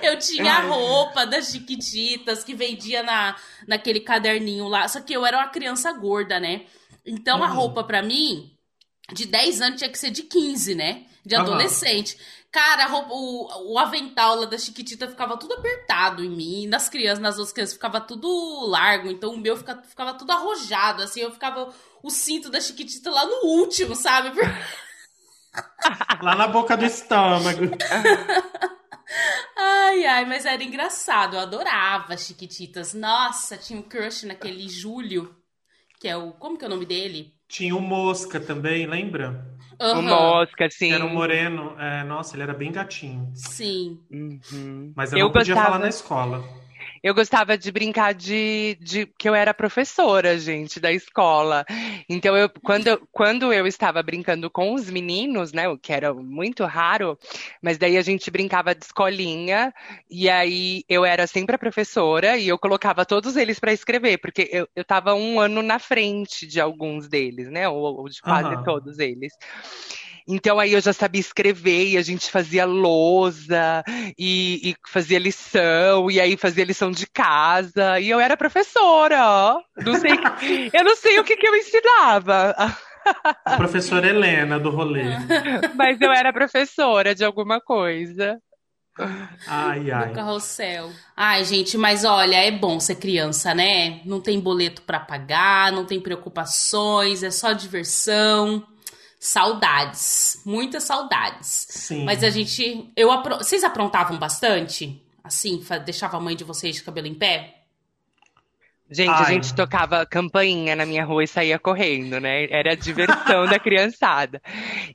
Eu tinha a roupa das Chiquititas que vendia na, naquele caderninho lá. Só que eu era uma criança gorda, né? Então a Uhum. roupa pra mim, de 10 anos, tinha que ser de 15, né? De adolescente. Cara, a roupa- o, o avental lá da Chiquitita ficava tudo apertado em mim. Nas crianças, nas outras crianças, ficava tudo largo. Então o meu fica- ficava tudo arrojado, assim. Eu ficava o cinto da Chiquitita lá no último, sabe? Lá na boca do estômago. Ai, ai, mas era engraçado. Eu adorava as Chiquititas. Nossa, tinha um crush naquele Júlio, que é o. Como que é o nome dele? Tinha o Mosca também, lembra? O Aham, mosca, assim. Era um moreno. É, nossa, ele era bem gatinho. Sim. Uhum. Mas eu, Eu não podia gostava- falar na escola. Eu gostava de brincar de, de que eu era professora, gente, da escola. Então, eu, quando, eu- quando eu estava brincando com os meninos, né, o que era muito raro, mas daí a gente brincava de escolinha, e aí eu era sempre a professora e eu colocava todos eles para escrever, porque eu, eu estava um ano na frente de alguns deles, né, ou, ou de quase Aham. todos eles. Então aí eu já sabia escrever e a gente fazia lousa e, e fazia lição e aí fazia lição de casa e eu era professora, ó. Não sei, eu não sei o que que eu ensinava, A professora Helena do rolê. mas eu era professora de alguma coisa. Ai, No ai. carrossel. Ai, gente, mas olha, é bom ser criança, né? Não tem boleto pra pagar, não tem preocupações, é só diversão. Saudades, muitas saudades. Sim. Mas a gente. Eu apro... Vocês aprontavam bastante? Assim, fa- deixava a mãe de vocês de cabelo em pé? Gente, a Ai. gente tocava campainha na minha rua e saía correndo, né? Era a diversão da criançada.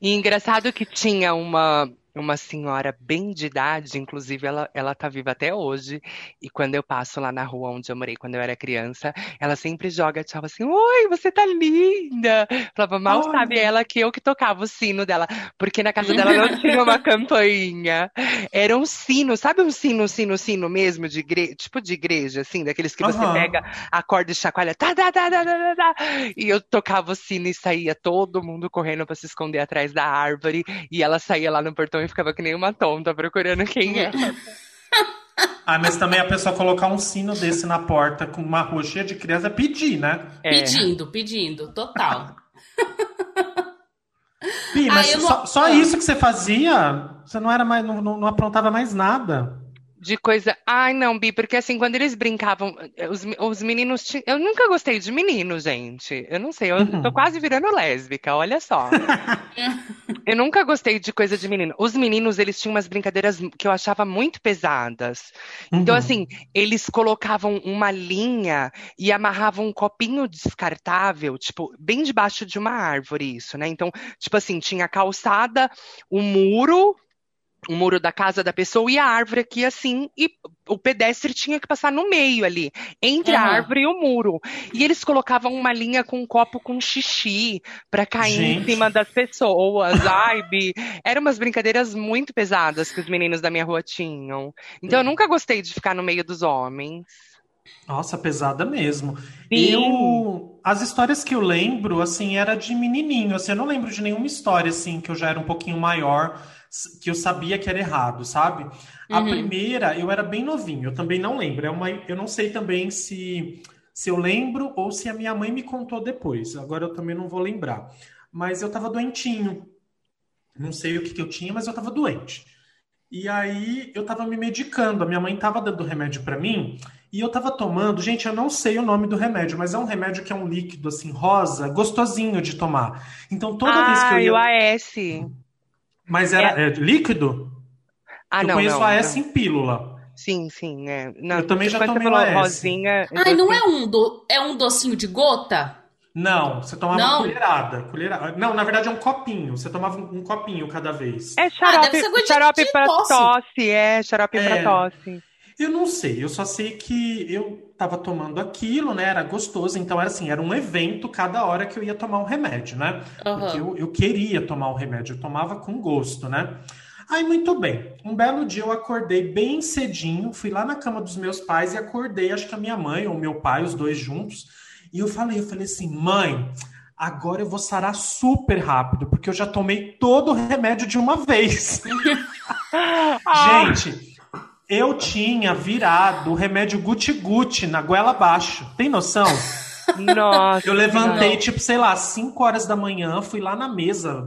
E engraçado que tinha uma, uma senhora bem de idade, inclusive ela, ela tá viva até hoje. E quando eu passo lá na rua onde eu morei quando eu era criança, ela sempre joga tchau assim: Oi, você tá linda! Falava, mal Olha. sabe ela que eu que tocava o sino dela, porque na casa dela não tinha uma campainha. Era um sino, sabe um sino, sino, sino mesmo, de igreja, tipo de igreja, assim, daqueles que você Aham. pega acorda e chacoalha, tá, tá, tá, tá, tá, tá, tá. E eu tocava o sino e saía todo mundo correndo pra se esconder atrás da árvore. E ela saía lá no portão e ficava que nem uma tonta procurando quem era. Ah, mas também a pessoa colocar um sino desse na porta com uma rua cheia de criança é pedir, né? É. Pedindo, pedindo, total. Pi, Ah, mas eu não- só, só Ah. isso que você fazia? Você não era mais, não, não- não aprontava mais nada. De coisa. Ai, não, Bi, porque assim, quando eles brincavam, os, os meninos. ti- Eu nunca gostei de menino, gente. Eu não sei, eu Uhum. tô quase virando lésbica, olha só. Eu nunca gostei de coisa de menino. Os meninos, eles tinham umas brincadeiras que eu achava muito pesadas. Então, Uhum. assim, eles colocavam uma linha e amarravam um copinho descartável, tipo, bem debaixo de uma árvore, isso, né? Então, tipo assim, tinha a calçada, o muro, o muro da casa da pessoa e a árvore aqui assim, e o pedestre tinha que passar no meio ali, entre a Aham. árvore e o muro. E eles colocavam uma linha com um copo com xixi pra cair em Gente. cima das pessoas. Ai, Bi, eram umas brincadeiras muito pesadas que os meninos da minha rua tinham. Então eu nunca gostei de ficar no meio dos homens. Nossa, pesada mesmo. Sim. Eu, as histórias que eu lembro, assim, era de menininho. Assim, eu não lembro de nenhuma história, assim, que eu já era um pouquinho maior, que eu sabia que era errado, sabe? A Uhum. primeira, eu era bem novinho. Eu também não lembro. É uma, eu não sei também se se eu lembro ou se a minha mãe me contou depois. Agora eu também não vou lembrar. Mas eu tava doentinho. Não sei o que que eu tinha, mas eu tava doente. E aí eu tava me medicando. A minha mãe tava dando remédio pra mim. E eu tava tomando, gente, eu não sei o nome do remédio, mas é um remédio que é um líquido assim rosa, gostosinho de tomar. Então toda vez que eu Ah, ia, o AS. Mas era é líquido? Ah, eu não, conheço não, a S não. em pílula. Sim, sim, é. Não, Eu também já quando você tomei falou AS. rosinha. eu Ai, não é um, do... é um docinho de gota? Não, você tomava Não? colherada, colherada. Não, na verdade é um copinho. Você tomava um, um copinho cada vez. É Ah, xarope, de- xarope pra tosse. tosse. é, xarope É. pra tosse. Eu não sei, eu só sei que eu tava tomando aquilo, né? Era gostoso, então era assim, era um evento cada hora que eu ia tomar um remédio, né? Aham. Porque eu, eu queria tomar o remédio, eu tomava com gosto, né? Aí, muito bem. Um belo dia eu acordei bem cedinho, fui lá na cama dos meus pais e acordei, acho que a minha mãe ou meu pai, os dois juntos. E eu falei, eu falei assim, mãe, agora eu vou sarar super rápido, porque eu já tomei todo o remédio de uma vez. Ah, Gente, eu tinha virado o remédio guti-guti na goela abaixo. Tem noção? Nossa. Eu levantei, Não. tipo, sei lá, 5 horas da manhã, fui lá na mesa,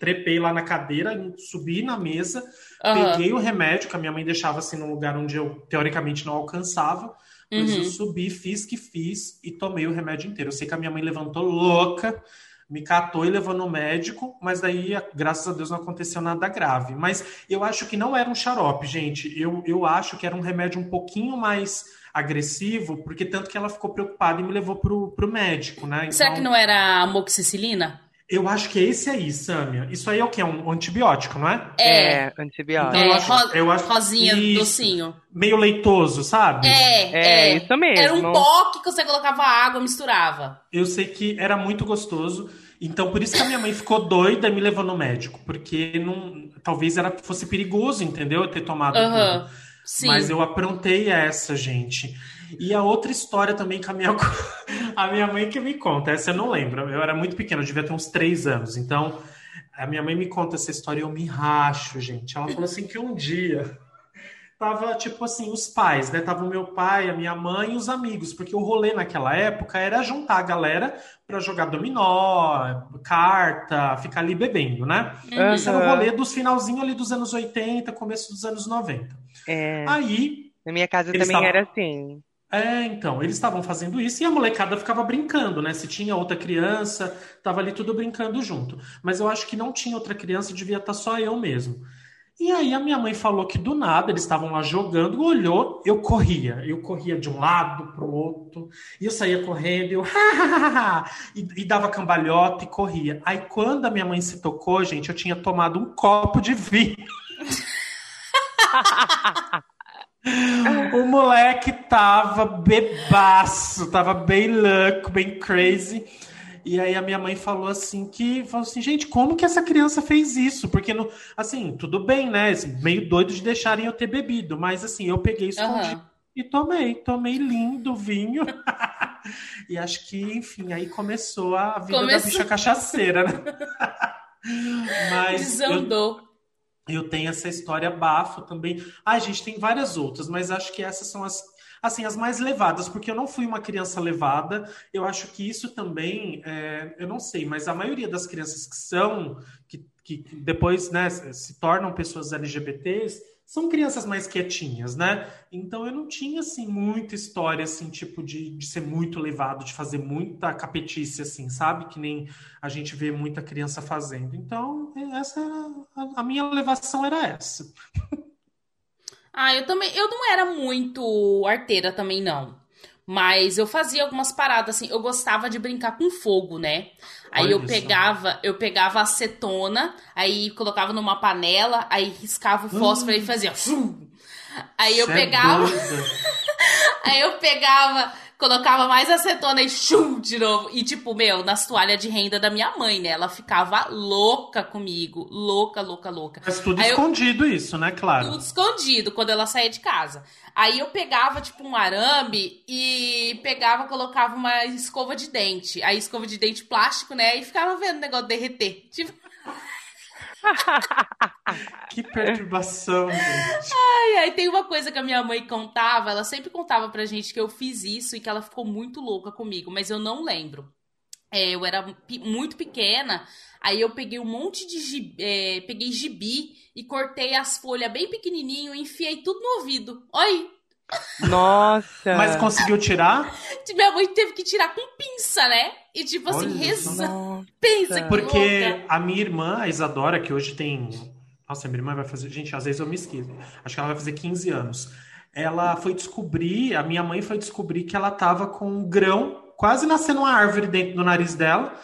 trepei lá na cadeira, subi na mesa, Aham. peguei o remédio, que a minha mãe deixava assim num lugar onde eu teoricamente não alcançava. Mas Uhum. eu subi, fiz que fiz e tomei o remédio inteiro. Eu sei que a minha mãe levantou louca, me catou e levou no médico, mas daí, graças a Deus, não aconteceu nada grave. Mas eu acho que não era um xarope, gente. Eu, eu acho que era um remédio um pouquinho mais agressivo, porque tanto que ela ficou preocupada e me levou pro, pro médico, né? Será Então, que não era amoxicilina? Eu acho que é esse aí, Sâmia. Isso aí é o quê? Um antibiótico, não é? É, antibiótico. Então, eu É, acho- ro- eu acho- rosinha, isso. docinho. Meio leitoso, sabe? É, É, é. isso mesmo. Era um pó que você colocava água, misturava. Eu sei que era muito gostoso. Então, por isso que a minha mãe ficou doida e me levou no médico. Porque não, talvez era, fosse perigoso, entendeu? Eu ter tomado tudo. Sim. Mas eu aprontei essa, gente. E a outra história também que a minha, a minha mãe que me conta, essa eu não lembro. Eu era muito pequeno, eu devia ter uns três anos. Então, a minha mãe me conta essa história e eu me racho, gente. Ela falou assim que um dia tava, tipo assim, os pais, né? Tava o meu pai, a minha mãe e os amigos, porque o rolê naquela época era juntar a galera pra jogar dominó, carta, ficar ali bebendo, né? Uhum. Esse era o rolê dos finalzinhos ali dos anos 80, começo dos anos 90. É, Aí na minha casa também estavam- era assim. É, então, eles estavam fazendo isso e a molecada ficava brincando, né? Se tinha outra criança, tava ali tudo brincando junto. Mas eu acho que não tinha outra criança, devia estar só eu mesmo. E aí a minha mãe falou que do nada eles estavam lá jogando, olhou, eu corria. Eu corria de um lado pro outro, e eu saía correndo, eu e, e dava cambalhota e corria. Aí quando a minha mãe se tocou, gente, eu tinha tomado um copo de vinho. O moleque tava bebaço, tava bem louco, bem crazy. E aí a minha mãe falou assim que falou assim, gente, como que essa criança fez isso? Porque no, assim, tudo bem, né? Meio doido de deixarem eu ter bebido, mas assim, eu peguei escondido Aham. e tomei, tomei lindo vinho. e acho que, enfim, aí começou a vida da Começou. bicha cachaceira, né? Mas Desandou. Eu tenho essa história bafo também. Ah, gente, tem várias outras, mas acho que essas são as assim, as mais levadas, porque eu não fui uma criança levada. Eu acho que isso também, é, eu não sei, mas a maioria das crianças que são, que, que depois né, se tornam pessoas LGBTs, são crianças mais quietinhas, né? Então eu não tinha assim muita história assim, tipo de, de ser muito levado, de fazer muita capetice assim, sabe? Que nem a gente vê muita criança fazendo. Então, essa era, a, a minha levação era essa. Ah, eu também. Eu não era muito arteira também, não. Mas eu fazia algumas paradas, assim. Eu gostava de brincar com fogo, né? Aí Olha eu isso. pegava, eu pegava acetona, aí colocava numa panela, aí riscava o fósforo hum. e fazia. Aí eu Cê é pegava. É aí eu pegava colocava mais acetona e chum de novo. E, tipo, meu, nas toalhas de renda da minha mãe, né? Ela ficava louca comigo. Louca, louca, louca. Mas tudo Aí escondido, eu... isso, né? Claro. Tudo escondido quando ela saía de casa. Aí eu pegava, tipo, um arame e pegava, colocava uma escova de dente. Aí, escova de dente plástico, né? E ficava vendo o negócio derreter. Tipo. que perturbação, gente. Ai, ai, tem uma coisa que a minha mãe contava, ela sempre contava pra gente que eu fiz isso e que ela ficou muito louca comigo, mas eu não lembro. É, eu era muito pequena, aí eu peguei um monte de gibi, é, peguei gibi e cortei as folhas bem pequenininho e enfiei tudo no ouvido. Oi, nossa! Mas conseguiu tirar? Minha mãe teve que tirar com pinça, né? E tipo assim, Olha reza. Pensa que Porque louca. a minha irmã, a Isadora, que hoje tem. Nossa, minha irmã vai fazer. Gente, às vezes eu me esqueço. Acho que ela vai fazer 15 anos. Ela foi descobrir, a minha mãe foi descobrir que ela tava com um grão, quase nascendo uma árvore dentro do nariz dela.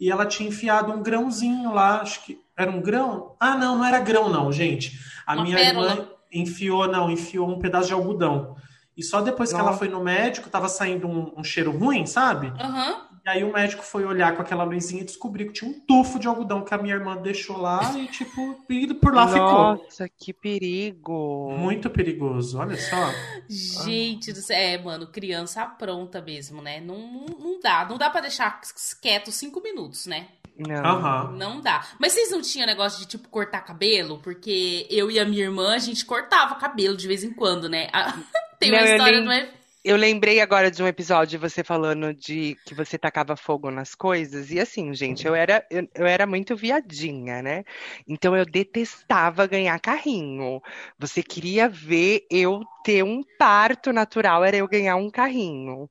E ela tinha enfiado um grãozinho lá, acho que era um grão? Ah, não, não era grão, não, gente. A uma minha pérola. irmã enfiou, não, enfiou um pedaço de algodão. E só depois Nossa. que ela foi no médico, tava saindo um, um cheiro ruim, sabe? Uhum. E aí o médico foi olhar com aquela luzinha e descobriu que tinha um tufo de algodão que a minha irmã deixou lá e, tipo, e por lá Nossa, ficou. Nossa, que perigo. Muito perigoso, olha só. Gente do céu, é, mano, criança pronta mesmo, né? Não, não, não dá, não dá para deixar quieto cinco minutos, né? Não. Uhum. Não dá. Mas vocês não tinham negócio de, tipo, cortar cabelo? Porque eu e a minha irmã, a gente cortava cabelo de vez em quando, né? Tem uma não, história, não é? Eu lembrei agora de um episódio de você falando de que você tacava fogo nas coisas. E assim, gente, eu era, eu, eu, era muito viadinha, né? Então eu detestava ganhar carrinho. Você queria ver eu ter um parto natural, era eu ganhar um carrinho.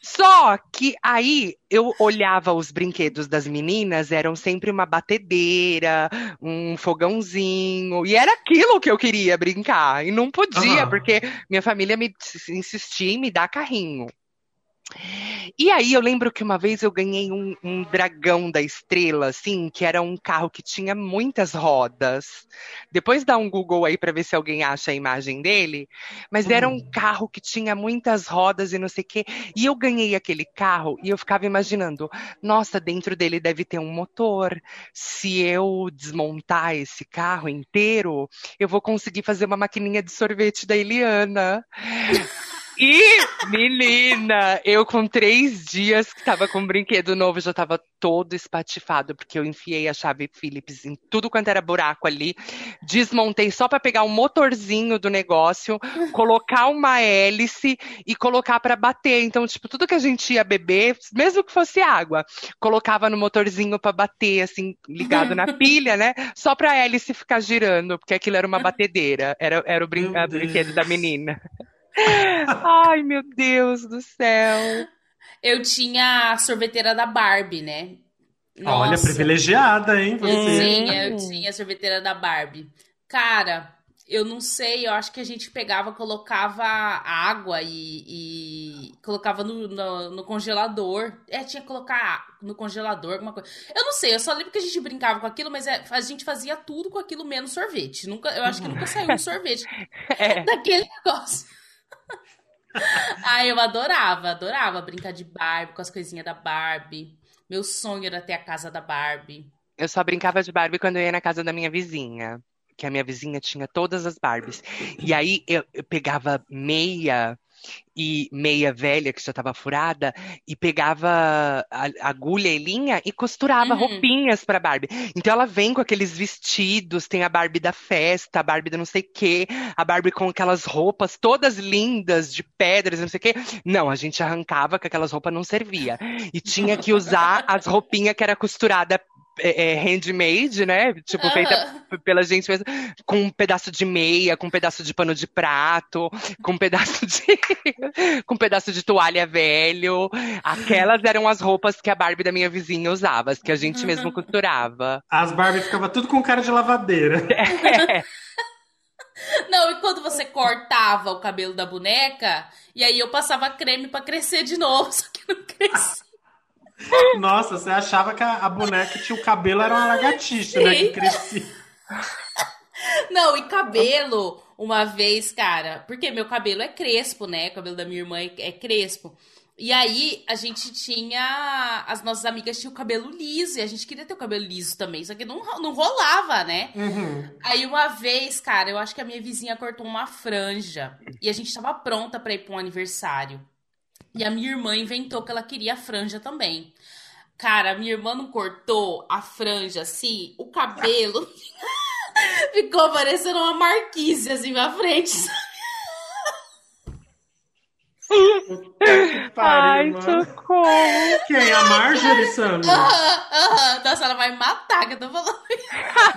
Só que aí eu olhava os brinquedos das meninas, eram sempre uma batedeira, um fogãozinho, e era aquilo que eu queria brincar. E não podia, uhum. porque minha família me insistia em me dar carrinho. E aí eu lembro que uma vez eu ganhei um, um, dragão da estrela, assim, que era um carro que tinha muitas rodas. Depois dá um Google aí para ver se alguém acha a imagem dele. Mas hum. era um hum. carro que tinha muitas rodas e não sei o quê. E eu ganhei aquele carro e eu ficava imaginando, nossa, dentro dele deve ter um motor. Se eu desmontar esse carro inteiro, eu vou conseguir fazer uma maquininha de sorvete da Eliana. E, menina, eu com três dias que tava com um brinquedo novo, já tava todo espatifado, porque eu enfiei a chave Phillips em tudo quanto era buraco ali, desmontei só para pegar o um motorzinho do negócio, colocar uma hélice e colocar para bater. Então, tipo, tudo que a gente ia beber, mesmo que fosse água, colocava no motorzinho para bater, assim, ligado na pilha, né? Só pra hélice ficar girando, porque aquilo era uma batedeira, era, era o brin brinquedo da menina. Ai, meu Deus do céu. Eu tinha a sorveteira da Barbie, né? Nossa. Olha, privilegiada, hein? Você. Sim, eu tinha a sorveteira da Barbie. Cara, eu não sei, eu acho que a gente pegava, colocava água e, e colocava no, no, no, congelador. É, tinha que colocar no congelador, alguma coisa. Eu não sei, eu só lembro que a gente brincava com aquilo, mas é, a gente fazia tudo com aquilo menos sorvete. Nunca, eu acho que nunca saiu um sorvete é. daquele negócio. ah, eu adorava, adorava brincar de Barbie, com as coisinhas da Barbie. Meu sonho era ter a casa da Barbie. Eu só brincava de Barbie quando eu ia na casa da minha vizinha. Que a minha vizinha tinha todas as Barbies. E aí eu, eu pegava meia e meia velha que já estava furada e pegava agulha e linha e costurava Uhum. roupinhas para Barbie. Então ela vem com aqueles vestidos, tem a Barbie da festa, a Barbie da não sei o quê, a Barbie com aquelas roupas todas lindas de pedras, não sei o quê. Não, a gente arrancava que aquelas roupas não servia e tinha que usar as roupinhas que era costurada é, é, handmade, né? Tipo, feita p- pela gente mesmo, com um pedaço de meia, com um pedaço de pano de prato, com um pedaço de. com um pedaço de toalha velho. Aquelas eram as roupas que a Barbie da minha vizinha usava, as que a gente mesmo costurava. As Barbie ficava tudo com cara de lavadeira. É, Não, e quando você cortava o cabelo da boneca, e aí eu passava creme pra crescer de novo, só que não crescia. Nossa, você achava que a, a boneca tinha o cabelo, era uma lagartixa, né? Que crescia. Não, e cabelo, uma vez, cara, porque meu cabelo é crespo, né? O cabelo da minha irmã é, é crespo. E aí a gente tinha. As nossas amigas tinham o cabelo liso, e a gente queria ter o cabelo liso também, só que não, não rolava, né? Uhum. Aí uma vez, cara, eu acho que a minha vizinha cortou uma franja e a gente tava pronta pra ir pra um aniversário. E a minha irmã inventou que ela queria a franja também. Cara, a minha irmã não cortou a franja assim, o cabelo ficou parecendo uma marquise assim pra frente. Ai, pariu, mano. socorro! Quem? A Marjorie, Sammy? Aham, aham. Nossa, ela vai matar que eu tô falando.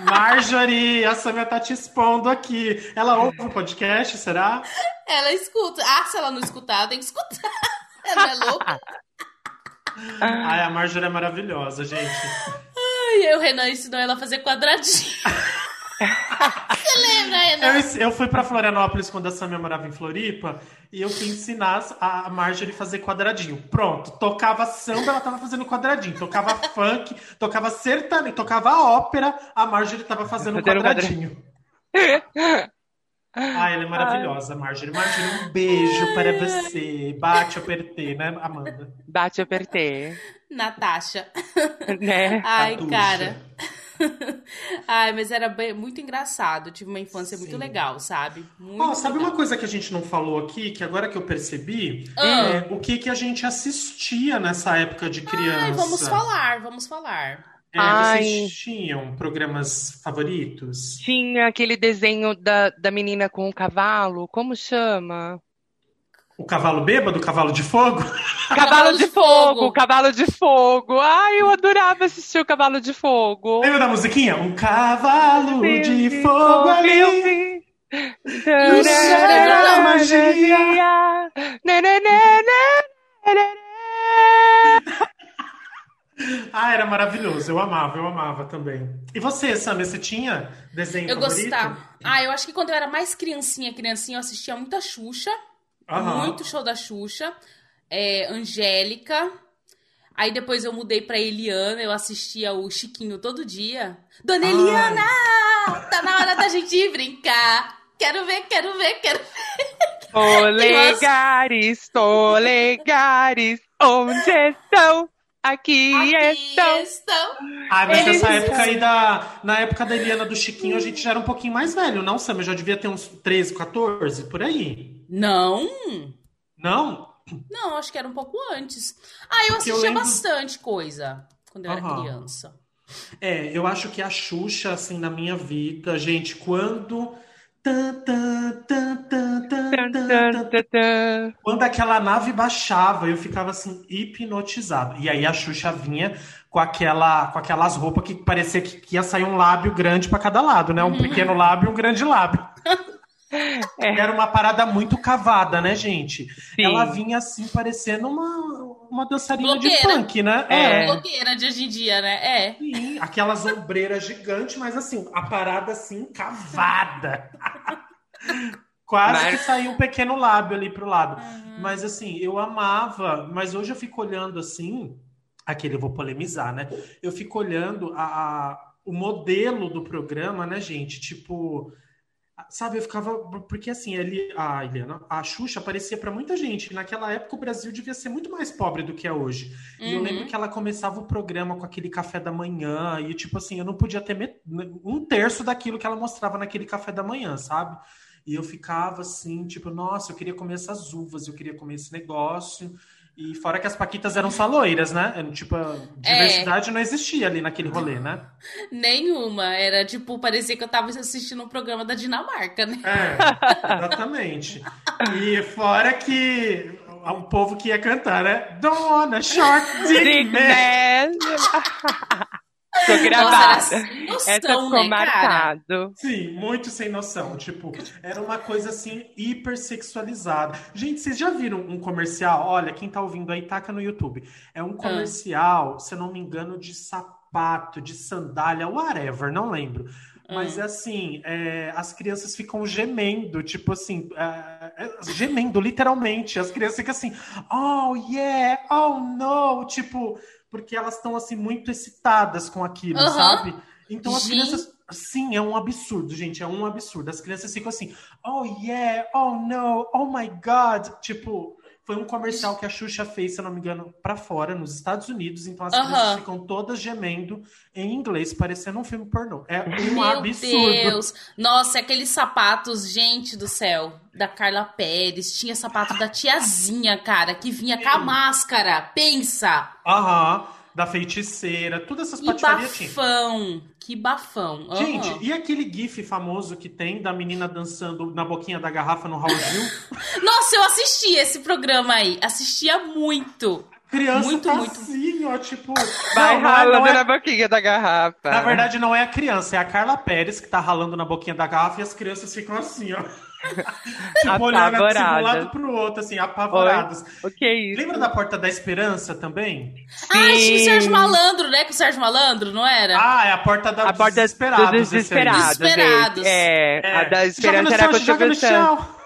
Marjorie, a Samia tá te expondo aqui. Ela ouve o podcast, será? Ela escuta. Ah, se ela não escutar, ela tem que escutar. Ela é louca. Ai, a Marjorie é maravilhosa, gente. E o Renan ensinou ela a fazer quadradinho. Você lembra, Renan? Eu, eu fui pra Florianópolis quando a Samia morava em Floripa e eu fui ensinar a Marjorie a fazer quadradinho. Pronto, tocava samba, ela tava fazendo quadradinho. Tocava funk, tocava sertanejo, tocava ópera, a Marjorie tava fazendo Fazendo quadradinho. Ai, ela é maravilhosa, Marjorie. Marjorie, um beijo para você. Bate, apertei, né, Amanda? Bate, apertei. Natasha. Né? Ai, cara. Ai, mas era bem- muito engraçado. Eu tive uma infância muito Sim. legal, sabe? Muito Ó, sabe legal. uma coisa que a gente não falou aqui, que agora que eu percebi, Ah. é o que, que a gente assistia nessa época de criança. Ai, vamos falar, vamos falar. É, Ai. vocês tinham programas favoritos? Tinha aquele desenho da, da menina com o cavalo, como chama? O cavalo bêbado, o cavalo de fogo? Cavalo de fogo, cavalo de fogo. Ai, eu adorava assistir o cavalo de fogo. Lembra da musiquinha? Um cavalo Meu de fogo ali. vi. o cheiro da magia. Né, né, né, né, né, né. Ah, era maravilhoso. Eu amava, eu amava também. E você, Samia, você tinha desenho Eu favorito? gostava. Ah, eu acho que quando eu era mais criancinha, criancinha, eu assistia muita Xuxa. Aham. Muito show da Xuxa. É, Angélica. Aí depois eu mudei pra Eliana, eu assistia o Chiquinho todo dia. Dona Ai. Eliana! Tá na hora da gente brincar. Quero ver, quero ver, quero ver. Polegares, polegares, onde estão? Aqui, Aqui estão. estão. Ah, mas Eles nessa época aí da. Na época da Eliana do Chiquinho, a gente já era um pouquinho mais velho, não, Sam? Eu já devia ter uns 13, 14, por aí. Não, Não? não, acho que era um pouco antes. Ah, eu Porque eu assistia lembro- bastante coisa quando eu era Aham. criança. É, eu acho que a Xuxa, assim, na minha vida, gente, quando. Quando aquela nave baixava, eu ficava assim, hipnotizado. E aí a Xuxa vinha com, aquela, com aquelas roupas que parecia que, que ia sair um lábio grande para cada lado, né? Um pequeno lábio e um grande lábio. É. Era uma parada muito cavada, né, gente? Sim. Ela vinha assim, parecendo uma, uma dançarina de Blogueira. funk, né? É. Blogueira de hoje em dia, né? É. Sim, aquelas ombreiras gigantes, mas assim, a parada assim, cavada. Quase Mas- que saiu um pequeno lábio ali pro lado. Uhum. Mas assim, eu amava, mas hoje eu fico olhando assim, aquele eu vou polemizar, né? Eu fico olhando a, a- o modelo do programa, né, gente? Tipo, sabe, eu ficava porque assim, ele, a Eliana, a Xuxa aparecia pra muita gente. Naquela época o Brasil devia ser muito mais pobre do que é hoje. E eu Uhum. lembro que ela começava o programa com aquele café da manhã e tipo assim, eu não podia ter met- um terço daquilo que ela mostrava naquele café da manhã, sabe? E eu ficava assim, tipo, nossa, eu queria comer essas uvas, eu queria comer esse negócio. E fora que as paquitas eram só loiras, né? Tipo, a diversidade é. não existia ali naquele rolê, né? Nenhuma. Era tipo, parecia que eu tava assistindo um programa da Dinamarca, né? É, exatamente. e fora que o povo que ia cantar, né? Dona Short Dick Man. Tô gravada. Nossa, Essa ficou né, marcado. Sim, muito sem noção. Tipo, era uma coisa assim hipersexualizada. Gente, vocês já viram um comercial? Olha, quem tá ouvindo aí, taca no YouTube. É um ah. comercial, se eu não me engano, de sapato, de sandália, whatever, não lembro. Mas é assim, é, as crianças ficam gemendo, tipo assim, é, é, gemendo, literalmente. As crianças ficam assim, oh yeah, oh no, tipo, porque elas estão assim muito excitadas com aquilo, uhum. sabe? Então as gente. crianças. Sim, é um absurdo, gente. É um absurdo. As crianças ficam assim, oh yeah, oh no, oh my god. Tipo, foi um comercial que a Xuxa fez, se eu não me engano, para fora, nos Estados Unidos. Então as crianças ficam todas gemendo em inglês, parecendo um filme pornô. É um Meu absurdo. Meu Deus! Nossa, aqueles sapatos, gente do céu, da Carla Pérez. Tinha sapato da tiazinha, cara, que vinha com a máscara. Pensa! Aham da feiticeira, todas essas patifarias tinha. Que bafão, que bafão. Uhum. Gente, e aquele gif famoso que tem da menina dançando na boquinha da garrafa no Raul Gil? Nossa, eu assisti esse programa aí, assistia muito. Criança muito, tá muito. assim, ó, tipo... Vai não, ralando não é, na boquinha da garrafa. Na verdade, não é a criança, é a Carla Pérez que tá ralando na boquinha da garrafa e as crianças ficam assim, ó. tipo, olhando assim, de um lado pro outro, assim, apavorados. O que é isso? Lembra da Porta da Esperança também? Sim. Ah, tinha o Sérgio Malandro, né? Com o Sérgio Malandro, não era? Ah, é a Porta da, a porta Desesperados. Dos Desesperados. desesperados. É, é, a da Esperança era com o chão.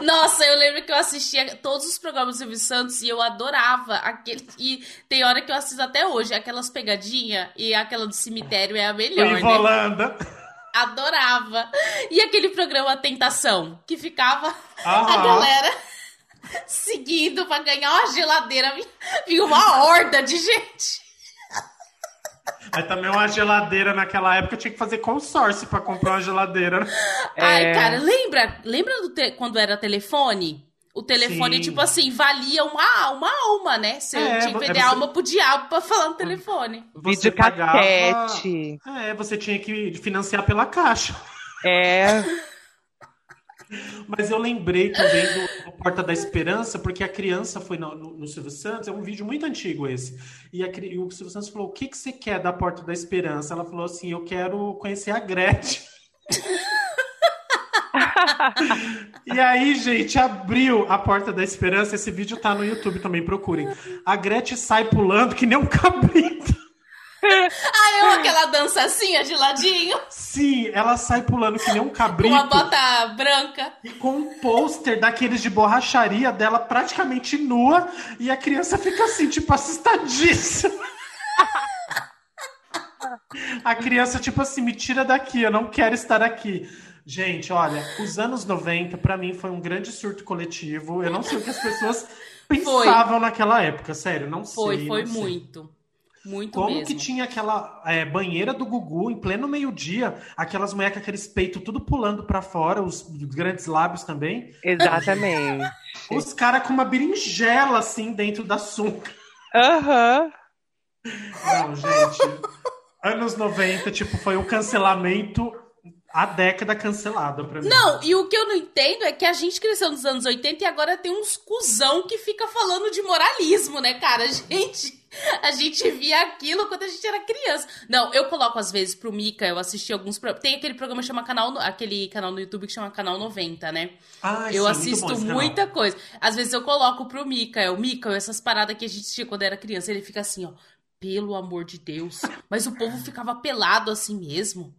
Nossa, eu lembro que eu assistia todos os programas do Silvio Santos e eu adorava aquele. E tem hora que eu assisto até hoje, aquelas pegadinhas e aquela do cemitério é a melhor. Né? Volanda adorava. E aquele programa Tentação, que ficava a galera seguindo para ganhar uma geladeira. Vinha uma horda de gente. Aí também uma geladeira naquela época tinha que fazer consórcio para comprar uma geladeira. Ai, é... cara, lembra? Lembra do te... quando era telefone? O telefone, Sim. tipo assim, valia uma, uma alma, né? Você é, tinha que vender é, você... alma pro diabo pra falar no telefone. Vídeo cassete. É, você tinha que financiar pela caixa. É. Mas eu lembrei também do, do, Porta da Esperança, porque a criança foi no, no, no, Silvio Santos, é um vídeo muito antigo esse. E, a, e o Silvio Santos falou: O que, que você quer da Porta da Esperança? Ela falou assim: Eu quero conhecer a Gretchen. e aí, gente, abriu a porta da esperança. Esse vídeo tá no YouTube também, procurem. A Gretchen sai pulando que nem um cabrito. Ah, eu aquela dança assim, de ladinho. Sim, ela sai pulando que nem um cabrito. Com uma bota branca. E com um pôster daqueles de borracharia dela praticamente nua. E a criança fica assim, tipo, assustadíssima. a criança, tipo assim, me tira daqui, eu não quero estar aqui. Gente, olha, os anos 90 para mim foi um grande surto coletivo. Eu não sei o que as pessoas pensavam foi. naquela época, sério, não foi, sei. Foi, foi muito. Muito Como mesmo. que tinha aquela é, banheira do Gugu em pleno meio-dia, aquelas mulheres com aqueles peitos tudo pulando para fora, os grandes lábios também? Exatamente. os caras com uma berinjela assim dentro da sunga. Aham. Uhum. Não, gente. Anos 90, tipo, foi um cancelamento a década cancelada pra mim. Não, e o que eu não entendo é que a gente cresceu nos anos 80 e agora tem uns cuzão que fica falando de moralismo, né, cara? A gente, a gente via aquilo quando a gente era criança. Não, eu coloco às vezes pro Mika, eu assisti alguns. Tem aquele programa que chama canal, aquele canal no YouTube que chama Canal 90, né? Ah, eu sim, assisto muita coisa. Às vezes eu coloco pro Mika, é o Mika, essas paradas que a gente tinha quando era criança, ele fica assim, ó. Pelo amor de Deus. Mas o povo ficava pelado assim mesmo.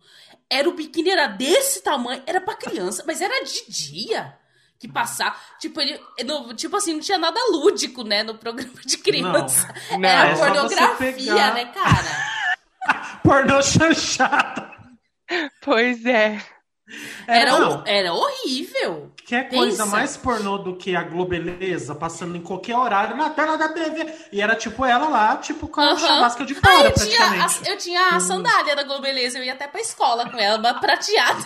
Era o biquíni era desse tamanho, era para criança, mas era de dia que passar. Tipo, ele. No, tipo assim, não tinha nada lúdico, né, no programa de criança. Não, não, era é pornografia, pegar... né, cara? Pornô chanchada. Pois é. Era, era, era horrível. Pensa. coisa mais pornô do que a Globeleza passando em qualquer horário na tela da TV. E era tipo ela lá, tipo com a chavasca de fora, ah, eu praticamente. Tinha a, eu tinha a hum. sandália da Globeleza, eu ia até pra escola com ela, uma prateada.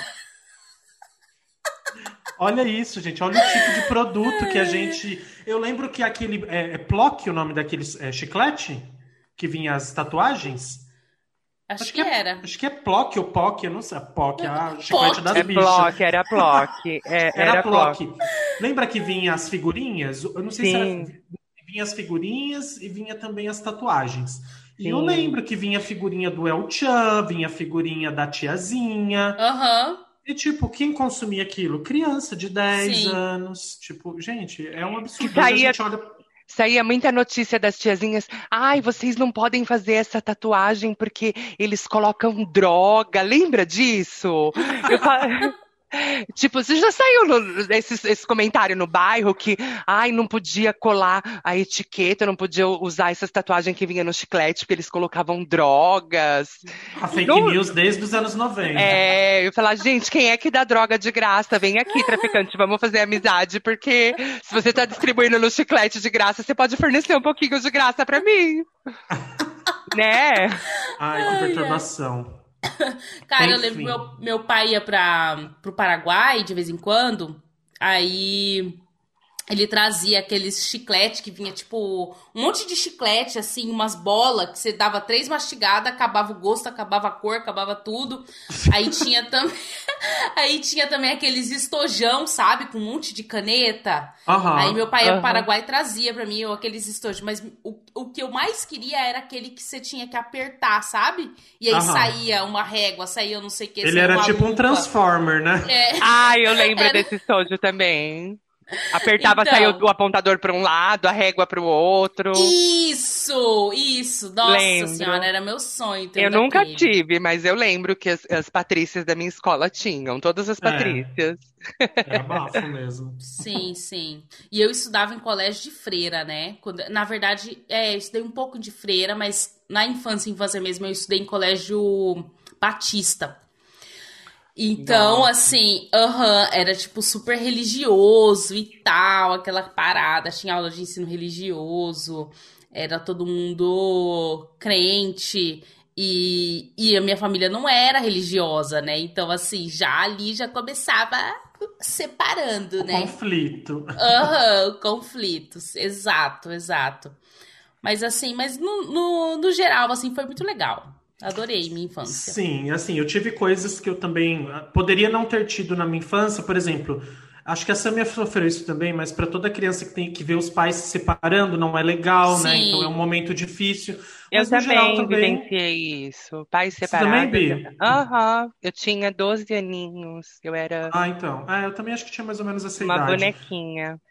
Olha isso, gente. Olha o tipo de produto que a gente. Eu lembro que aquele. É, é Plock o nome daquele é, chiclete? Que vinha as tatuagens? Acho, acho que, que é, era. Acho que é Plock ou Pock, eu não sei. Pock, a chiclete das é bichas. Plock, era Plock. É, era, era Plock. Lembra que vinha as figurinhas? Eu não sei Sim. se era. Vinha as figurinhas e vinha também as tatuagens. E Sim. eu lembro que vinha a figurinha do El Chan, vinha a figurinha da tiazinha. Aham. Uhum. E, tipo, quem consumia aquilo? Criança de 10 Sim. anos. Tipo, gente, é um absurdo. Saía, a gente olha... saía muita notícia das tiazinhas. Ai, vocês não podem fazer essa tatuagem porque eles colocam droga. Lembra disso? Eu. Tipo, você já saiu no, esse, esse comentário no bairro que, ai, não podia colar a etiqueta, não podia usar essas tatuagens que vinha no chiclete, porque eles colocavam drogas. A fake não... news desde os anos 90. É, eu falar, gente, quem é que dá droga de graça? Vem aqui, traficante, vamos fazer amizade, porque se você tá distribuindo no chiclete de graça, você pode fornecer um pouquinho de graça para mim. né? Ai, que perturbação. Cara, eu lembro meu, meu pai ia para pro Paraguai de vez em quando. Aí ele trazia aqueles chiclete que vinha tipo um monte de chiclete assim, umas bolas que você dava três mastigadas, acabava o gosto, acabava a cor, acabava tudo. Aí tinha também aí tinha também aqueles estojão, sabe, com um monte de caneta. Uhum, aí meu pai ia uhum. Paraguai e trazia para mim aqueles estojos, mas o, o que eu mais queria era aquele que você tinha que apertar, sabe? E aí uhum. saía uma régua, saía não sei o que. Ele era tipo lupa. um transformer, né? É. Ah, eu lembro era... desse estojo também. Apertava, então, saiu o apontador para um lado, a régua para o outro. Isso, isso. Nossa lembro. senhora, era meu sonho. eu nunca tive, mas eu lembro que as, as, patrícias da minha escola tinham, todas as é. patrícias. É, é bafo mesmo. Sim, sim. E eu estudava em colégio de freira, né? Quando, na verdade, é, eu estudei um pouco de freira, mas na infância, infância mesmo, eu estudei em colégio batista. Então, Nossa. assim, era tipo super religioso e tal, aquela parada, tinha aula de ensino religioso, era todo mundo crente. E, e a minha família não era religiosa, né? Então, assim, já ali já começava separando, o né? Conflito. Aham, uhum, conflitos. Exato, exato. Mas assim, mas no, no, no geral, assim, foi muito legal. Adorei minha infância. Sim, assim, eu tive coisas que eu também ah, poderia não ter tido na minha infância, por exemplo. Acho que a Samia sofreu isso também, mas para toda criança que tem que ver os pais se separando não é legal, né? Sim. né? Então é um momento difícil. Mas, eu também, também vivenciei isso. Pais separados. Você também, Bi? Aham. Uhum. Eu tinha 12 aninhos. Eu era. Ah, então. Ah, eu também acho que tinha mais ou menos essa uma idade. Uma bonequinha.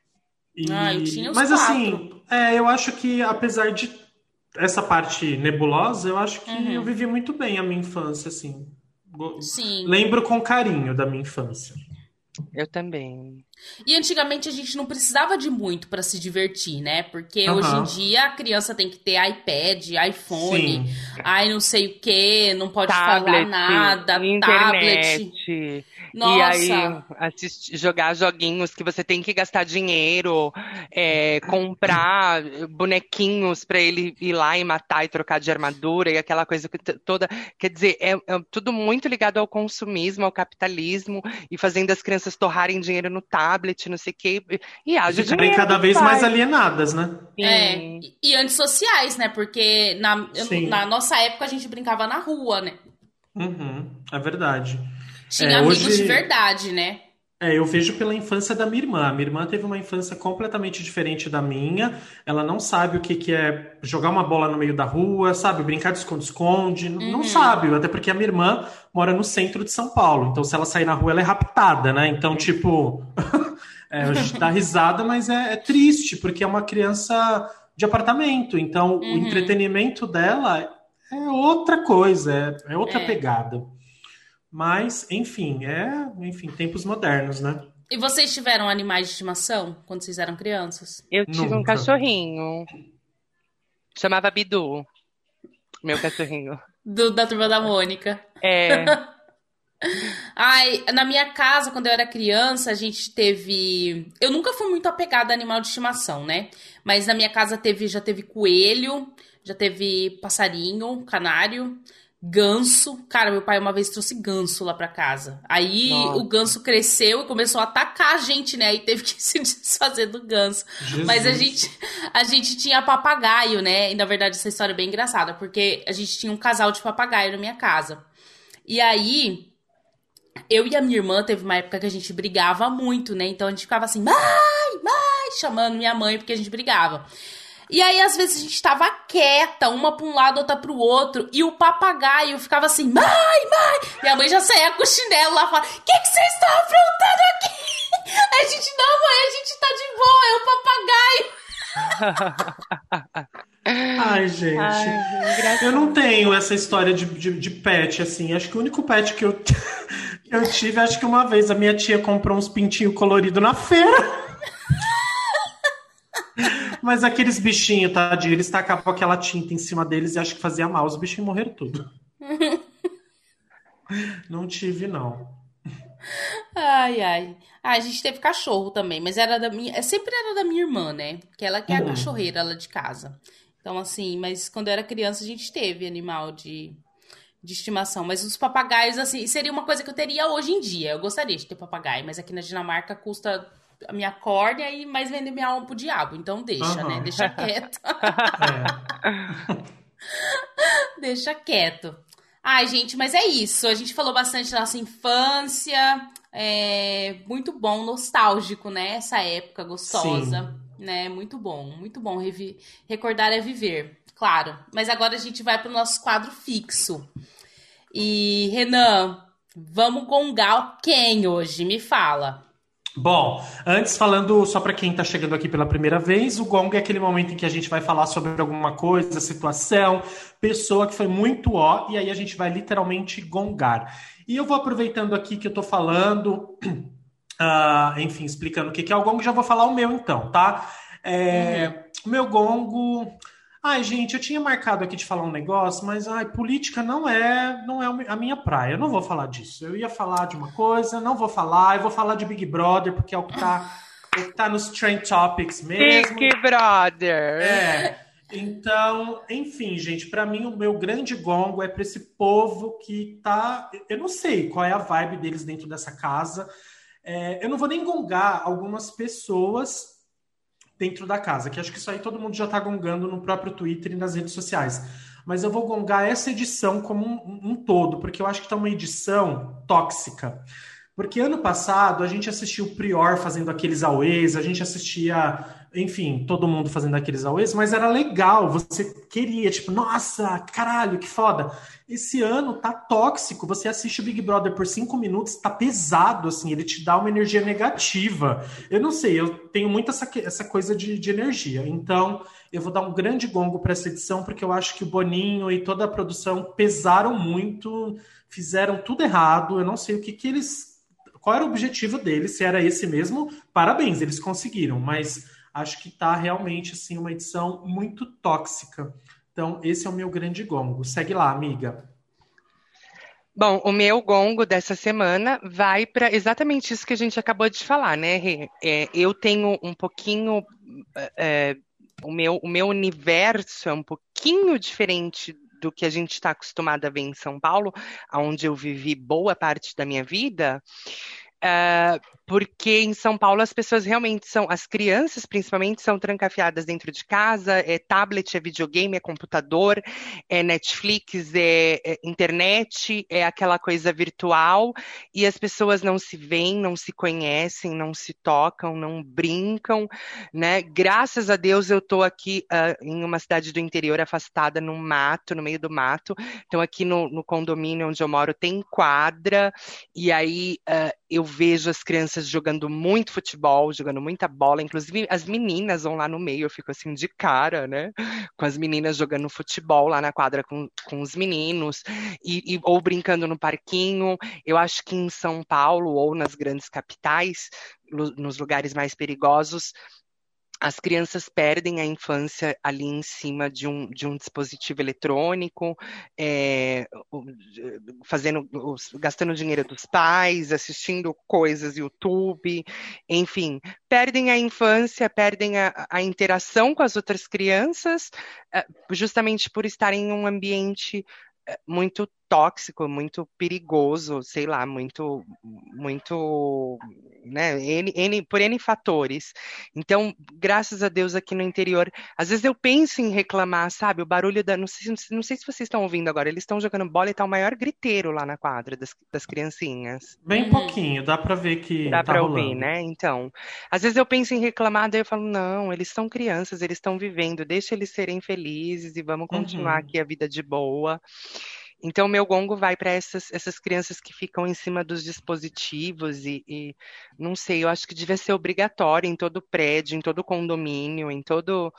E... Ah, eu tinha os Mas quatro. assim, é, eu acho que apesar de essa parte nebulosa, eu acho que uhum. eu vivi muito bem a minha infância, assim. Sim. Lembro com carinho da minha infância. Eu também. E antigamente a gente não precisava de muito para se divertir, né? Porque uhum. hoje em dia a criança tem que ter iPad, iPhone, Sim. ai não sei o que, não pode tablet, falar nada, internet. tablet. Nossa. E aí assistir, jogar joguinhos que você tem que gastar dinheiro, é, comprar bonequinhos para ele ir lá e matar e trocar de armadura e aquela coisa toda. Quer dizer, é, é tudo muito ligado ao consumismo, ao capitalismo e fazendo as crianças torrarem dinheiro no tablet, não sei o quê. E haja dinheiro. cada vez mais alienadas, né? É, e antissociais, né? Porque na, na nossa época a gente brincava na rua, né? Uhum, é verdade. Tinha é, amigos hoje... de verdade, né? É, eu vejo pela infância da minha irmã. A minha irmã teve uma infância completamente diferente da minha. Ela não sabe o que, que é jogar uma bola no meio da rua, sabe? Brincar de esconde-esconde. Uhum. Não sabe, até porque a minha irmã mora no centro de São Paulo. Então, se ela sair na rua, ela é raptada, né? Então, tipo, é, a gente dá risada, mas é, é, triste, porque é uma criança de apartamento. Então, uhum. o entretenimento dela é outra coisa, é, é outra é. pegada. Mas, enfim, é, enfim, tempos modernos, né? E vocês tiveram animais de estimação quando vocês eram crianças? Eu tive Nunca. um cachorrinho. Chamava Bidu. Meu cachorrinho. Do, da turma da Mônica. É. Ai, na minha casa, quando eu era criança, a gente teve. Eu nunca fui muito apegada a animal de estimação, né? Mas na minha casa teve, já teve coelho, já teve passarinho, canário, ganso. Cara, meu pai uma vez trouxe ganso lá pra casa. Aí Nossa. o ganso cresceu e começou a atacar a gente, né? E teve que se desfazer do ganso. Jesus. Mas a gente, a gente tinha papagaio, né? E na verdade essa história é bem engraçada, porque a gente tinha um casal de papagaio na minha casa. E aí, eu e a minha irmã teve uma época que a gente brigava muito, né? Então a gente ficava assim, mãe, mãe, chamando minha mãe porque a gente brigava. E aí, às vezes, a gente tava quieta, uma pra um lado, outra pro outro, e o papagaio ficava assim, mãe, mãe! Minha mãe já saía com o chinelo lá fora, o que, que vocês estão aprontando aqui? Aí a gente, não, mãe, a gente tá de boa, é o papagaio. Ai, gente. Ai, eu não tenho essa história de, de, de, pet, assim. Acho que o único pet que eu, que eu tive, acho que uma vez a minha tia comprou uns pintinhos coloridos na feira. Mas aqueles bichinhos, tadinho, eles tacavam aquela tinta em cima deles e acho que fazia mal. Os bichinhos morreram tudo. não tive, não. Ai, ai. Ah, a gente teve cachorro também, mas era da minha. É, sempre era da minha irmã, né? Que ela que é a uhum. cachorreira lá de casa. Então, assim, mas quando eu era criança, a gente teve animal de, de estimação. Mas os papagaios, assim, seria uma coisa que eu teria hoje em dia. Eu gostaria de ter papagaio, mas aqui na Dinamarca custa a minha córnea e mais vender minha alma pro diabo. Então deixa, uhum. né? Deixa quieto. É. deixa quieto. Ai, gente, mas é isso. A gente falou bastante da nossa infância. É muito bom, nostálgico, né? Essa época gostosa. Sim. Né? Muito bom, muito bom. Revi recordar é viver, claro. Mas agora a gente vai pro nosso quadro fixo. E, Renan, vamos gongar quem hoje? Me fala. Bom, antes falando só para quem está chegando aqui pela primeira vez, o gong é aquele momento em que a gente vai falar sobre alguma coisa, situação, pessoa que foi muito ó, e aí a gente vai literalmente gongar. E eu vou aproveitando aqui que eu estou falando, uh, enfim, explicando o que é o gong, já vou falar o meu então, tá? É, uhum. Meu gongo Ai, gente, eu tinha marcado aqui de falar um negócio, mas ai, política não é, não é a minha praia. Eu não vou falar disso. Eu ia falar de uma coisa, não vou falar. Eu vou falar de Big Brother porque é o que tá, é o que tá nos trend topics mesmo. Big Brother. É. Então, enfim, gente, para mim o meu grande gongo é para esse povo que tá, eu não sei qual é a vibe deles dentro dessa casa. É, eu não vou nem gongar algumas pessoas dentro da casa, que acho que isso aí todo mundo já está gongando no próprio Twitter e nas redes sociais. Mas eu vou gongar essa edição como um, um todo, porque eu acho que está uma edição tóxica. Porque ano passado a gente assistiu o Prior fazendo aqueles auês, a gente assistia enfim, todo mundo fazendo aqueles auês, mas era legal, você queria, tipo, nossa, caralho, que foda. Esse ano tá tóxico, você assiste o Big Brother por cinco minutos, tá pesado, assim, ele te dá uma energia negativa. Eu não sei, eu tenho muito essa, essa coisa de, de energia, então eu vou dar um grande gongo para essa edição, porque eu acho que o Boninho e toda a produção pesaram muito, fizeram tudo errado, eu não sei o que que eles... Qual era o objetivo deles, se era esse mesmo, parabéns, eles conseguiram, mas acho que está realmente assim uma edição muito tóxica. Então, esse é o meu grande gongo. Segue lá, amiga. Bom, o meu gongo dessa semana vai para exatamente isso que a gente acabou de falar, né, Rê? É, eu tenho um pouquinho. É, o, meu, o meu universo é um pouquinho diferente do que a gente está acostumado a ver em São Paulo, onde eu vivi boa parte da minha vida. Uh, porque em São Paulo as pessoas realmente são, as crianças principalmente, são trancafiadas dentro de casa, é tablet, é videogame, é computador, é Netflix, é, é, internet, é aquela coisa virtual, e as pessoas não se veem, não se conhecem, não se tocam, não brincam, né? Graças a Deus eu estou aqui uh, em uma cidade do interior afastada no mato, no meio do mato, então aqui no, no condomínio onde eu moro tem quadra, e aí uh, eu vejo as crianças crianças jogando muito futebol, jogando muita bola, inclusive as meninas vão lá no meio, eu fico assim de cara, né? Com as meninas jogando futebol lá na quadra com, com os meninos, e, e, ou brincando no parquinho. Eu acho que em São Paulo ou nas grandes capitais, nos lugares mais perigosos, as crianças perdem a infância ali em cima de um, de um dispositivo eletrônico, é, fazendo, gastando dinheiro dos pais, assistindo coisas YouTube, enfim, perdem a infância, perdem a, a interação com as outras crianças, é, justamente por estarem em um ambiente muito tóxico, muito perigoso, sei lá, muito, muito, né, N, N, por N fatores. Então, graças a Deus aqui no interior, às vezes eu penso em reclamar, sabe, o barulho da, não sei, não sei se vocês estão ouvindo agora, eles estão jogando bola e tá o maior griteiro lá na quadra das, das criancinhas. Bem pouquinho, dá pra ver que Dá tá pra rolando. ouvir, né? Então, às vezes eu penso em reclamar, daí eu falo, não, eles são crianças, eles estão vivendo, deixa eles serem felizes e vamos continuar Uhum. aqui a vida de boa. Então, meu gongo vai para essas, essas crianças que ficam em cima dos dispositivos e, e não sei, eu acho que devia ser obrigatório em todo prédio, em todo condomínio, em todo,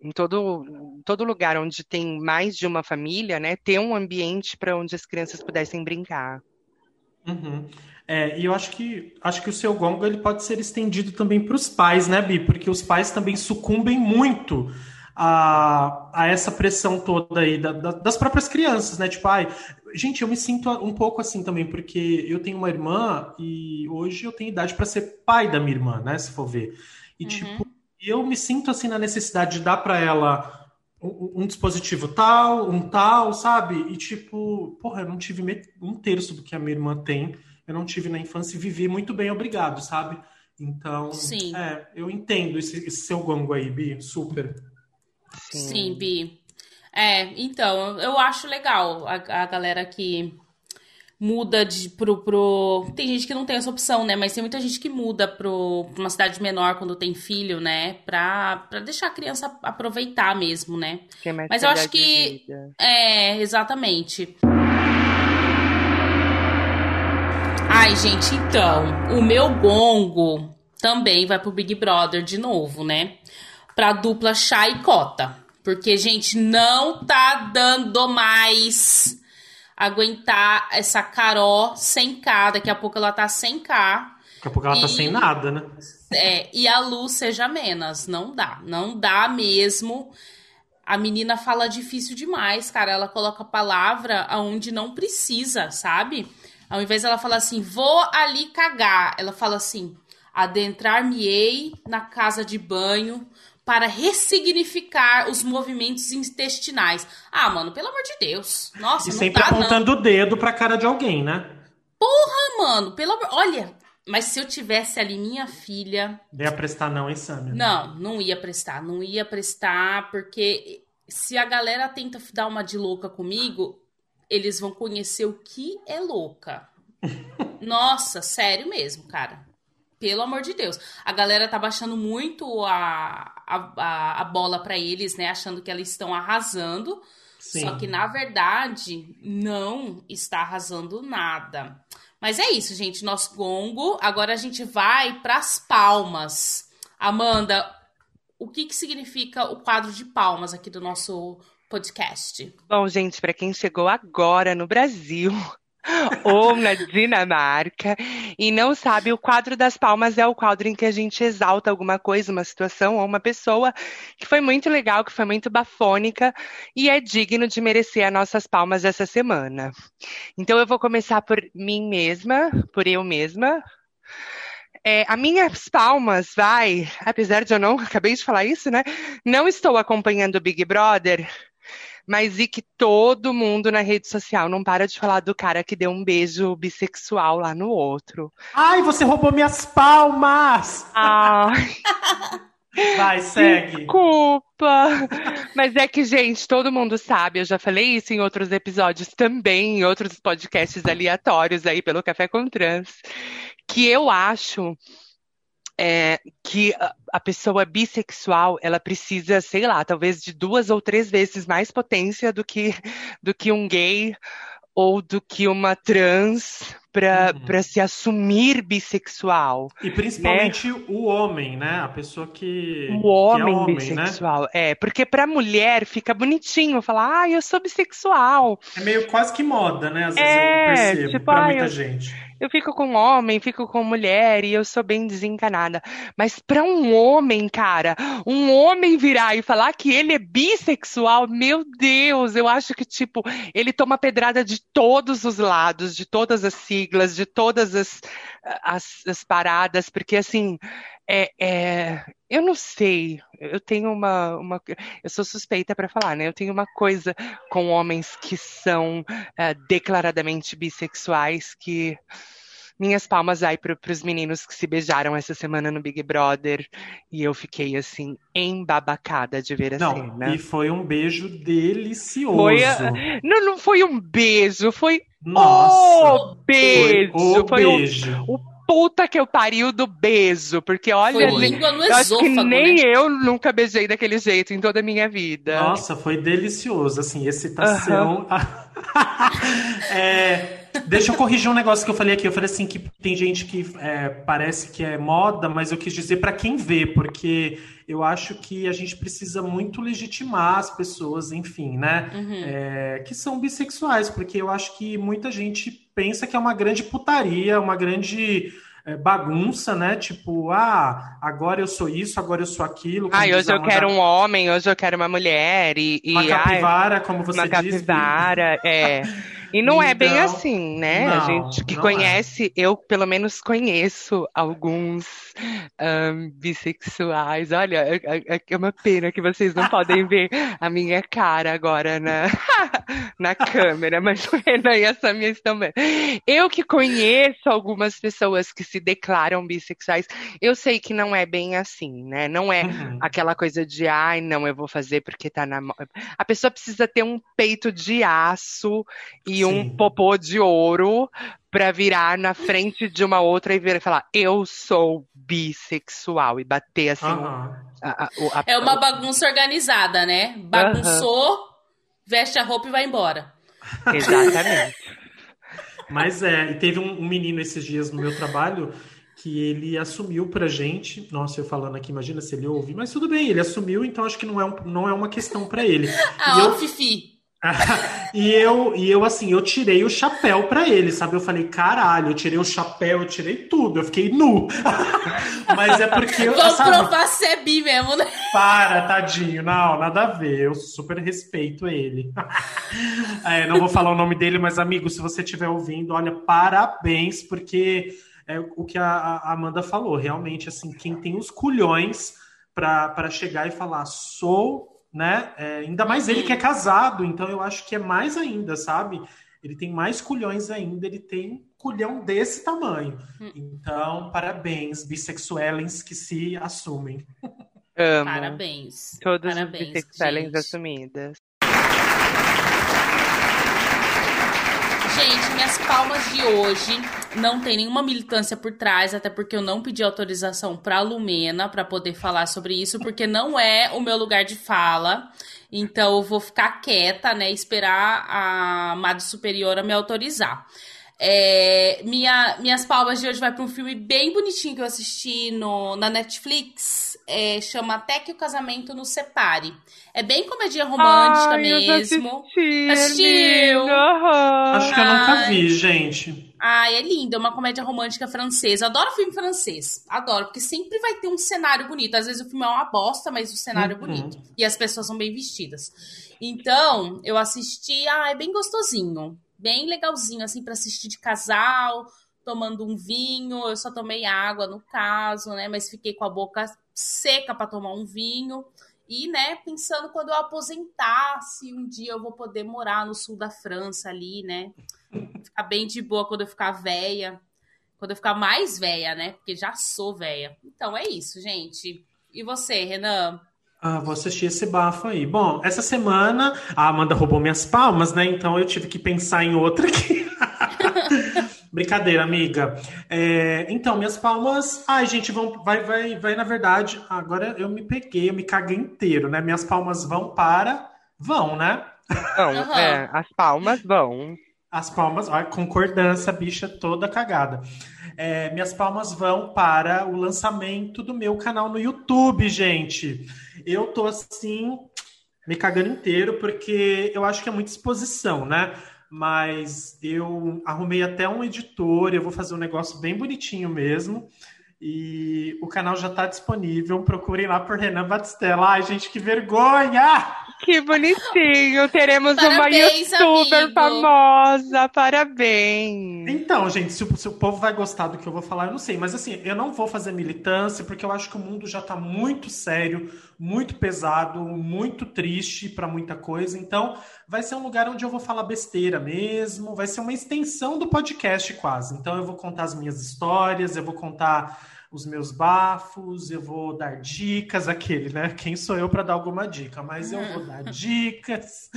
em todo, todo lugar onde tem mais de uma família, né, ter um ambiente para onde as crianças pudessem brincar. Uhum. É, e eu acho que acho que o seu gongo ele pode ser estendido também para os pais, né, Bi? Porque os pais também sucumbem muito a, a essa pressão toda aí da- da- das próprias crianças, né? Tipo, ai, gente, eu me sinto um pouco assim também, porque eu tenho uma irmã e hoje eu tenho idade para ser pai da minha irmã, né? Se for ver. E Uhum. tipo, eu me sinto assim na necessidade de dar para ela um, um dispositivo tal, um tal, sabe? E tipo, porra, eu não tive um terço do que a minha irmã tem. Eu não tive na infância e vivi muito bem, obrigado, sabe? Então, Sim. é, eu entendo esse, esse seu gongo aí, Bi, super. Sim, Bi. É, então, eu acho legal a, a galera que muda de, pro, pro. Tem gente que não tem essa opção, né? Mas tem muita gente que muda pro, pra uma cidade menor quando tem filho, né? Pra, pra deixar a criança aproveitar mesmo, né? Mais Mas eu acho que-. É, exatamente. Ai, gente, então, o meu gongo também vai pro Big Brother de novo, né? Pra dupla chá e cota. Porque, gente, não tá dando mais aguentar essa Carol 100k. Daqui a pouco ela tá 100k. Daqui a pouco ela tá E- sem nada, né? É, e a luz seja menos. Não dá. Não dá mesmo. A menina fala difícil demais, cara. Ela coloca a palavra aonde não precisa, sabe? Ao invés dela falar assim, vou ali cagar, ela fala assim, adentrar-me-ei na casa de banho para ressignificar os movimentos intestinais. Ah, mano, pelo amor de Deus. Nossa, E não sempre dá, não. apontando o dedo pra cara de alguém, né? Ah, mano, pelo amor... Olha, mas se eu tivesse ali minha filha... Dei a prestar não, hein, Sammy? Não, não ia prestar, não ia prestar, porque se a galera tenta dar uma de louca comigo, eles vão conhecer o que é louca. Nossa, sério mesmo, cara. Pelo amor de Deus. A galera tá baixando muito a, a, a, a bola pra eles, né? Achando que eles estão arrasando. Sim. Só que, na verdade, não está arrasando nada. Mas é isso, gente. Nosso gongo. Agora a gente vai pras palmas. Amanda, o que, que significa o quadro de palmas aqui do nosso podcast? Bom, gente, para quem chegou agora no Brasil ou na Dinamarca e não sabe, o quadro das palmas é o quadro em que a gente exalta alguma coisa, uma situação ou uma pessoa que foi muito legal, que foi muito bafônica e é digno de merecer as nossas palmas essa semana. Então eu vou começar por mim mesma, por eu mesma. É, a minhas palmas vai, apesar de eu não, acabei de falar isso, né? Não estou acompanhando o Big Brother, mas e que todo mundo na rede social não para de falar do cara que deu um beijo bissexual lá no outro. Ai, você roubou minhas palmas! Ai, Vai, segue. desculpa! Mas é que, gente, todo mundo sabe, eu já falei isso em outros episódios também, em outros podcasts aleatórios aí pelo Café com Trans, que eu acho é, que a, pessoa bissexual, ela precisa, sei lá, talvez de duas ou três vezes mais potência do que, do que um gay ou do que uma trans para Uhum. se assumir bissexual. E principalmente o homem, né? A pessoa que. O que homem, é homem, né? bissexual. É, porque pra mulher fica bonitinho falar, ah, eu sou bissexual. É meio quase que moda, né? Às vezes É, eu percebo, tipo, pra ai, muita eu- gente. Eu fico com homem, fico com mulher e eu sou bem desencanada. Mas pra um homem, cara, um homem virar e falar que ele é bissexual, meu Deus, eu acho que, tipo, ele toma pedrada de todos os lados, de todas as siglas, de todas as, as, as paradas, porque, assim, É, é, eu não sei, eu tenho uma, uma eu sou suspeita para falar, né? Eu tenho uma coisa com homens que são é, declaradamente bissexuais que minhas palmas aí para os meninos que se beijaram essa semana no Big Brother e eu fiquei assim embabacada de ver a não, cena. E foi um beijo delicioso. Foi a... Não, não foi um beijo, foi Nossa, o beijo, foi o foi beijo. O, o puta que eu pariu do beijo, porque olha, Foi ali, língua no eu acho que nem né? eu nunca beijei daquele jeito em toda a minha vida. Nossa, foi delicioso, assim, excitação. É, deixa eu corrigir um negócio que eu falei aqui. Eu falei assim que tem gente que é, parece que é moda, mas eu quis dizer para quem vê, porque eu acho que a gente precisa muito legitimar as pessoas, enfim, né? Uhum. É, que são bissexuais, porque eu acho que muita gente pensa que é uma grande putaria, uma grande é, bagunça, né? Tipo, ah, agora eu sou isso, agora eu sou aquilo. Ai, diz hoje eu quero um homem, hoje eu quero uma mulher e, e Uma ai, capivara, como você uma diz. capivara, é. E não é bem Então, assim, né? a não, gente que não conhece, eu pelo menos conheço alguns ahn, bissexuais. Olha, é, é- é uma pena que vocês não podem ver a minha cara agora na, na câmera, mas o Renan e a Samia estão vendo. Eu que conheço algumas pessoas que se declaram bissexuais, eu sei que não é bem assim, né? Não é Uhum. aquela coisa de, ai, não, eu vou fazer porque tá na. A pessoa precisa ter um peito de aço e um Sim. popô de ouro pra virar na frente de uma outra e vir e falar, eu sou bissexual e bater assim. A- a- a- É uma bagunça organizada, né? Bagunçou, veste a roupa e vai embora. Exatamente. Mas é, e teve um, um menino esses dias no meu trabalho que ele assumiu pra gente. Nossa, eu falando aqui, imagina se ele ouve, mas tudo bem, ele assumiu, então acho que não é, um- não é uma questão pra ele. Ah, E ó, eu- Fifi. e eu, e eu, assim, eu tirei o chapéu pra ele, sabe? Eu falei, caralho, eu tirei o chapéu, eu tirei tudo, eu fiquei nu. Mas é porque eu, sabe? provar se é bi mesmo, né? Para, tadinho. Não, nada a ver. Eu super respeito ele. É, não vou falar o nome dele, mas, amigo, se você estiver ouvindo, olha, parabéns, porque é o que a, a Amanda falou. Realmente, assim, quem tem os culhões para chegar e falar, sou, né? É, ainda mais ele que é casado, então eu acho que é mais ainda, sabe? Ele tem mais culhões ainda, ele tem culhão desse tamanho. Então, parabéns, bissexuelens que se assumem. Amo. Parabéns. Todos Parabéns, os bissexuais gente. assumidas. Gente, minhas palmas de hoje não tem nenhuma militância por trás, até porque eu não pedi autorização pra Lumena pra poder falar sobre isso, porque não é o meu lugar de fala. Então eu vou ficar quieta, né? Esperar a Madre Superiora me autorizar. É, minha, minhas palmas de hoje vai para um filme bem bonitinho que eu assisti no, na Netflix. É, chama Até que o Casamento nos Separe. É bem comédia romântica Ai, eu já mesmo. assisti, Assistiu? aham. Acho que eu nunca vi, gente. Ah, é lindo, é uma comédia romântica francesa. Eu adoro filme francês. Adoro, porque sempre vai ter um cenário bonito. Às vezes o filme é uma bosta, mas o cenário é Uhum. bonito. E as pessoas são bem vestidas. Então, eu assisti, ah, é bem gostosinho. Bem legalzinho, assim, pra assistir de casal, tomando um vinho. Eu só tomei água, no caso, né? Mas fiquei com a boca seca pra tomar um vinho. E, né, pensando quando eu aposentar, se um dia eu vou poder morar no sul da França ali, né? Ficar bem de boa quando eu ficar velha. Quando eu ficar mais velha, né? Porque já sou velha. Então é isso, gente. E você, Renan? Ah, vou assistir esse bafo aí. Bom, essa semana a Amanda roubou minhas palmas, né? Então eu tive que pensar em outra aqui. Brincadeira, amiga. É, então, minhas palmas. Ai, gente, vão, vai, vai, vai, na verdade. Agora eu me peguei, eu me caguei inteiro, né? Minhas palmas vão para. Vão, né? Vão, Aham. é, as palmas vão. As palmas, olha, concordância, bicha toda cagada. É, minhas palmas vão para o lançamento do meu canal no YouTube, gente. Eu tô assim, me cagando inteiro, porque eu acho que é muita exposição, né? Mas eu arrumei até um editor, eu vou fazer um negócio bem bonitinho mesmo. E o canal já está disponível. Procurem lá por Renan Batistella. Ai, gente, que vergonha! Que bonitinho! Teremos Parabéns, uma youtuber amigo. famosa. Parabéns! Então, gente, se o, se o, povo vai gostar do que eu vou falar, eu não sei. Mas assim, eu não vou fazer militância, porque eu acho que o mundo já está muito sério, muito pesado, muito triste para muita coisa. Então, vai ser um lugar onde eu vou falar besteira mesmo. Vai ser uma extensão do podcast quase. Então, eu vou contar as minhas histórias, eu vou contar os meus bafos, eu vou dar dicas, aquele, né? Quem sou eu para dar alguma dica? Mas eu vou dar dicas.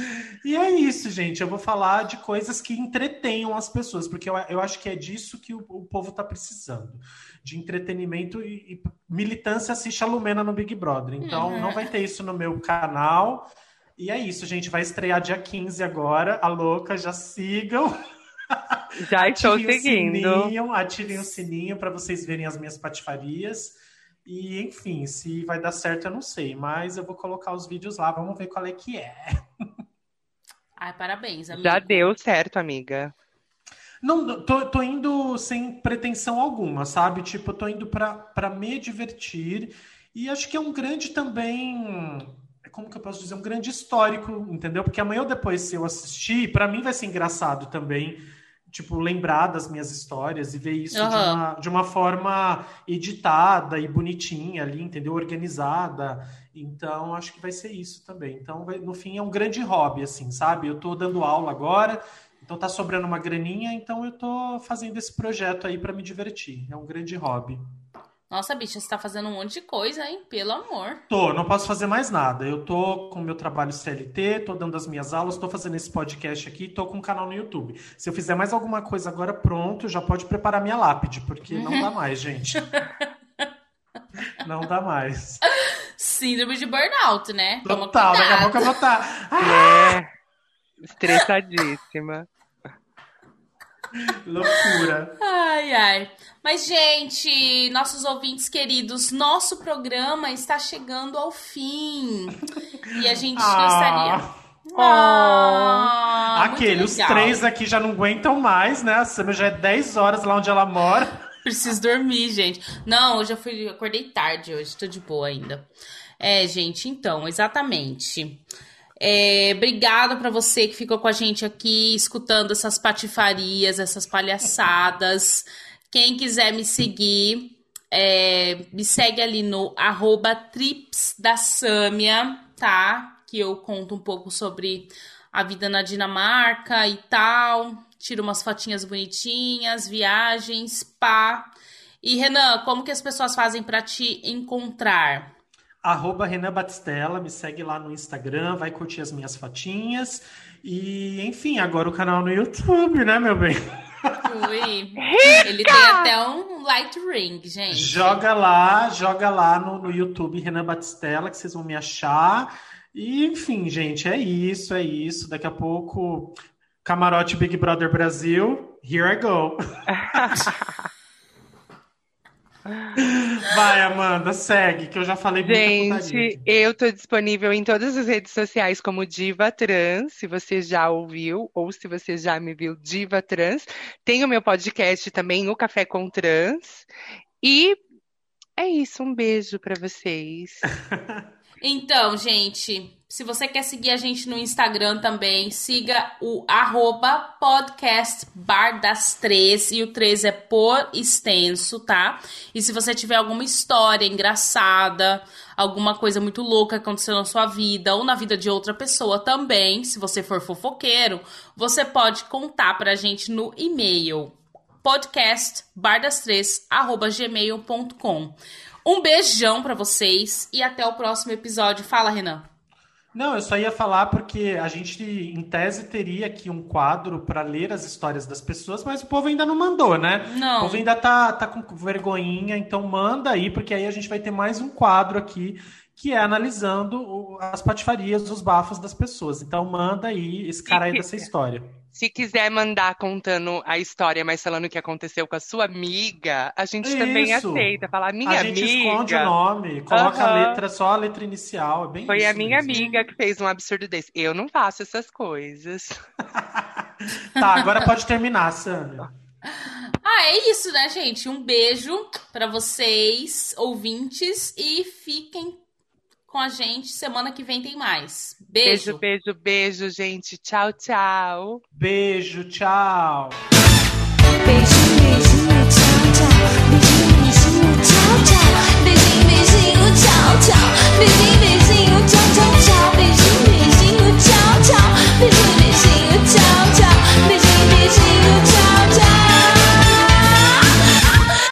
E é isso, gente. Eu vou falar de coisas que entretenham as pessoas, porque eu, eu acho que é disso que o, o povo está precisando. De entretenimento e, e, militância assiste a Lumena no Big Brother. Então, uhum. não vai ter isso no meu canal. E é isso, gente. Vai estrear dia 15 agora. A louca, já sigam. Já estou seguindo. Sininho, ativem o sininho para vocês verem as minhas patifarias. E, enfim, se vai dar certo, eu não sei. Mas eu vou colocar os vídeos lá, vamos ver qual é que é. Ai, parabéns, amiga. Já deu certo, amiga. Não, tô, tô indo sem pretensão alguma, sabe? Tipo, eu tô indo para me divertir. E acho que é um grande também como que eu posso dizer, um grande histórico, entendeu? Porque amanhã ou depois, se eu assistir, para mim vai ser engraçado também, tipo, lembrar das minhas histórias e ver isso uhum. de, uma, de uma forma editada e bonitinha ali, entendeu? Organizada. Então, acho que vai ser isso também. Então, vai, no fim, é um grande hobby, assim, sabe? Eu tô dando aula agora, então tá sobrando uma graninha, então eu tô fazendo esse projeto aí para me divertir. É um grande hobby. Nossa, bicha, você tá fazendo um monte de coisa, hein? Pelo amor. Tô, não posso fazer mais nada. Eu tô com o meu trabalho CLT, tô dando as minhas aulas, tô fazendo esse podcast aqui, tô com um canal no YouTube. Se eu fizer mais alguma coisa agora, pronto, já pode preparar minha lápide, porque não dá mais, gente. não dá mais. Síndrome de burnout, né? Total, daqui a pouco eu vou estar. Tá... É, estressadíssima. Loucura. Ai, ai. Mas, gente, nossos ouvintes queridos, nosso programa está chegando ao fim. E a gente ah. gostaria. Ah, Aquele, os três aqui já não aguentam mais, né? A Sam já é 10 horas lá onde ela mora. Preciso dormir, gente. Não, hoje eu fui, acordei tarde hoje, tô de boa ainda. É, gente, então, exatamente. É, obrigada para você que ficou com a gente aqui, escutando essas patifarias, essas palhaçadas. Quem quiser me seguir, é, me segue ali no arroba trips da tá? Que eu conto um pouco sobre a vida na Dinamarca e tal. Tiro umas fotinhas bonitinhas, viagens, pá. E Renan, como que as pessoas fazem para te encontrar? Arroba Renan Batistella, me segue lá no Instagram, vai curtir as minhas fotinhas. E, enfim, agora o canal no YouTube, né, meu bem? Ui, ele tem até um light ring, gente. Joga lá, joga lá no, no YouTube Renan Batistella, que vocês vão me achar. E, enfim, gente, é isso, é isso. Daqui a pouco, Camarote Big Brother Brasil, here I go. Vai, Amanda, segue, que eu já falei Gente, eu tô disponível em todas as redes sociais como Diva Trans, se você já ouviu ou se você já me viu Diva Trans. Tem o meu podcast também, o Café com Trans. E é isso, um beijo para vocês. então, gente, se você quer seguir a gente no Instagram também, siga o arroba podcast bar das três, e o três é por extenso, tá? E se você tiver alguma história engraçada, alguma coisa muito louca acontecendo na sua vida ou na vida de outra pessoa também, se você for fofoqueiro, você pode contar pra gente no e-mail podcastbardas3@gmail.com. Um beijão para vocês e até o próximo episódio. Fala, Renan. Não, eu só ia falar porque a gente, em tese, teria aqui um quadro para ler as histórias das pessoas, mas o povo ainda não mandou, né? Não. O povo ainda tá, tá com vergonhinha, então manda aí, porque aí a gente vai ter mais um quadro aqui que é analisando as patifarias, os bafos das pessoas. Então manda aí esse cara aí dessa história. Se quiser mandar contando a história, mas falando o que aconteceu com a sua amiga, a gente Isso. também aceita. Falar minha amiga. A gente esconde o nome, coloca uhum. a letra, só a letra inicial. É bem Foi isso a minha mesmo. amiga que fez um absurdo desse. Eu não faço essas coisas. tá, agora pode terminar, Sandra. Ah, é isso, né, gente? Um beijo para vocês, ouvintes, e fiquem com a gente. Semana que vem tem mais. Beijo. Beijo, beijo, beijo, gente. Tchau, tchau. Beijo, tchau. Beijo, beijinho, tchau, tchau. Beijinho, tchau, tchau. Beijinho, beijinho, tchau, tchau. Beijinho, beijinho, tchau, tchau, tchau.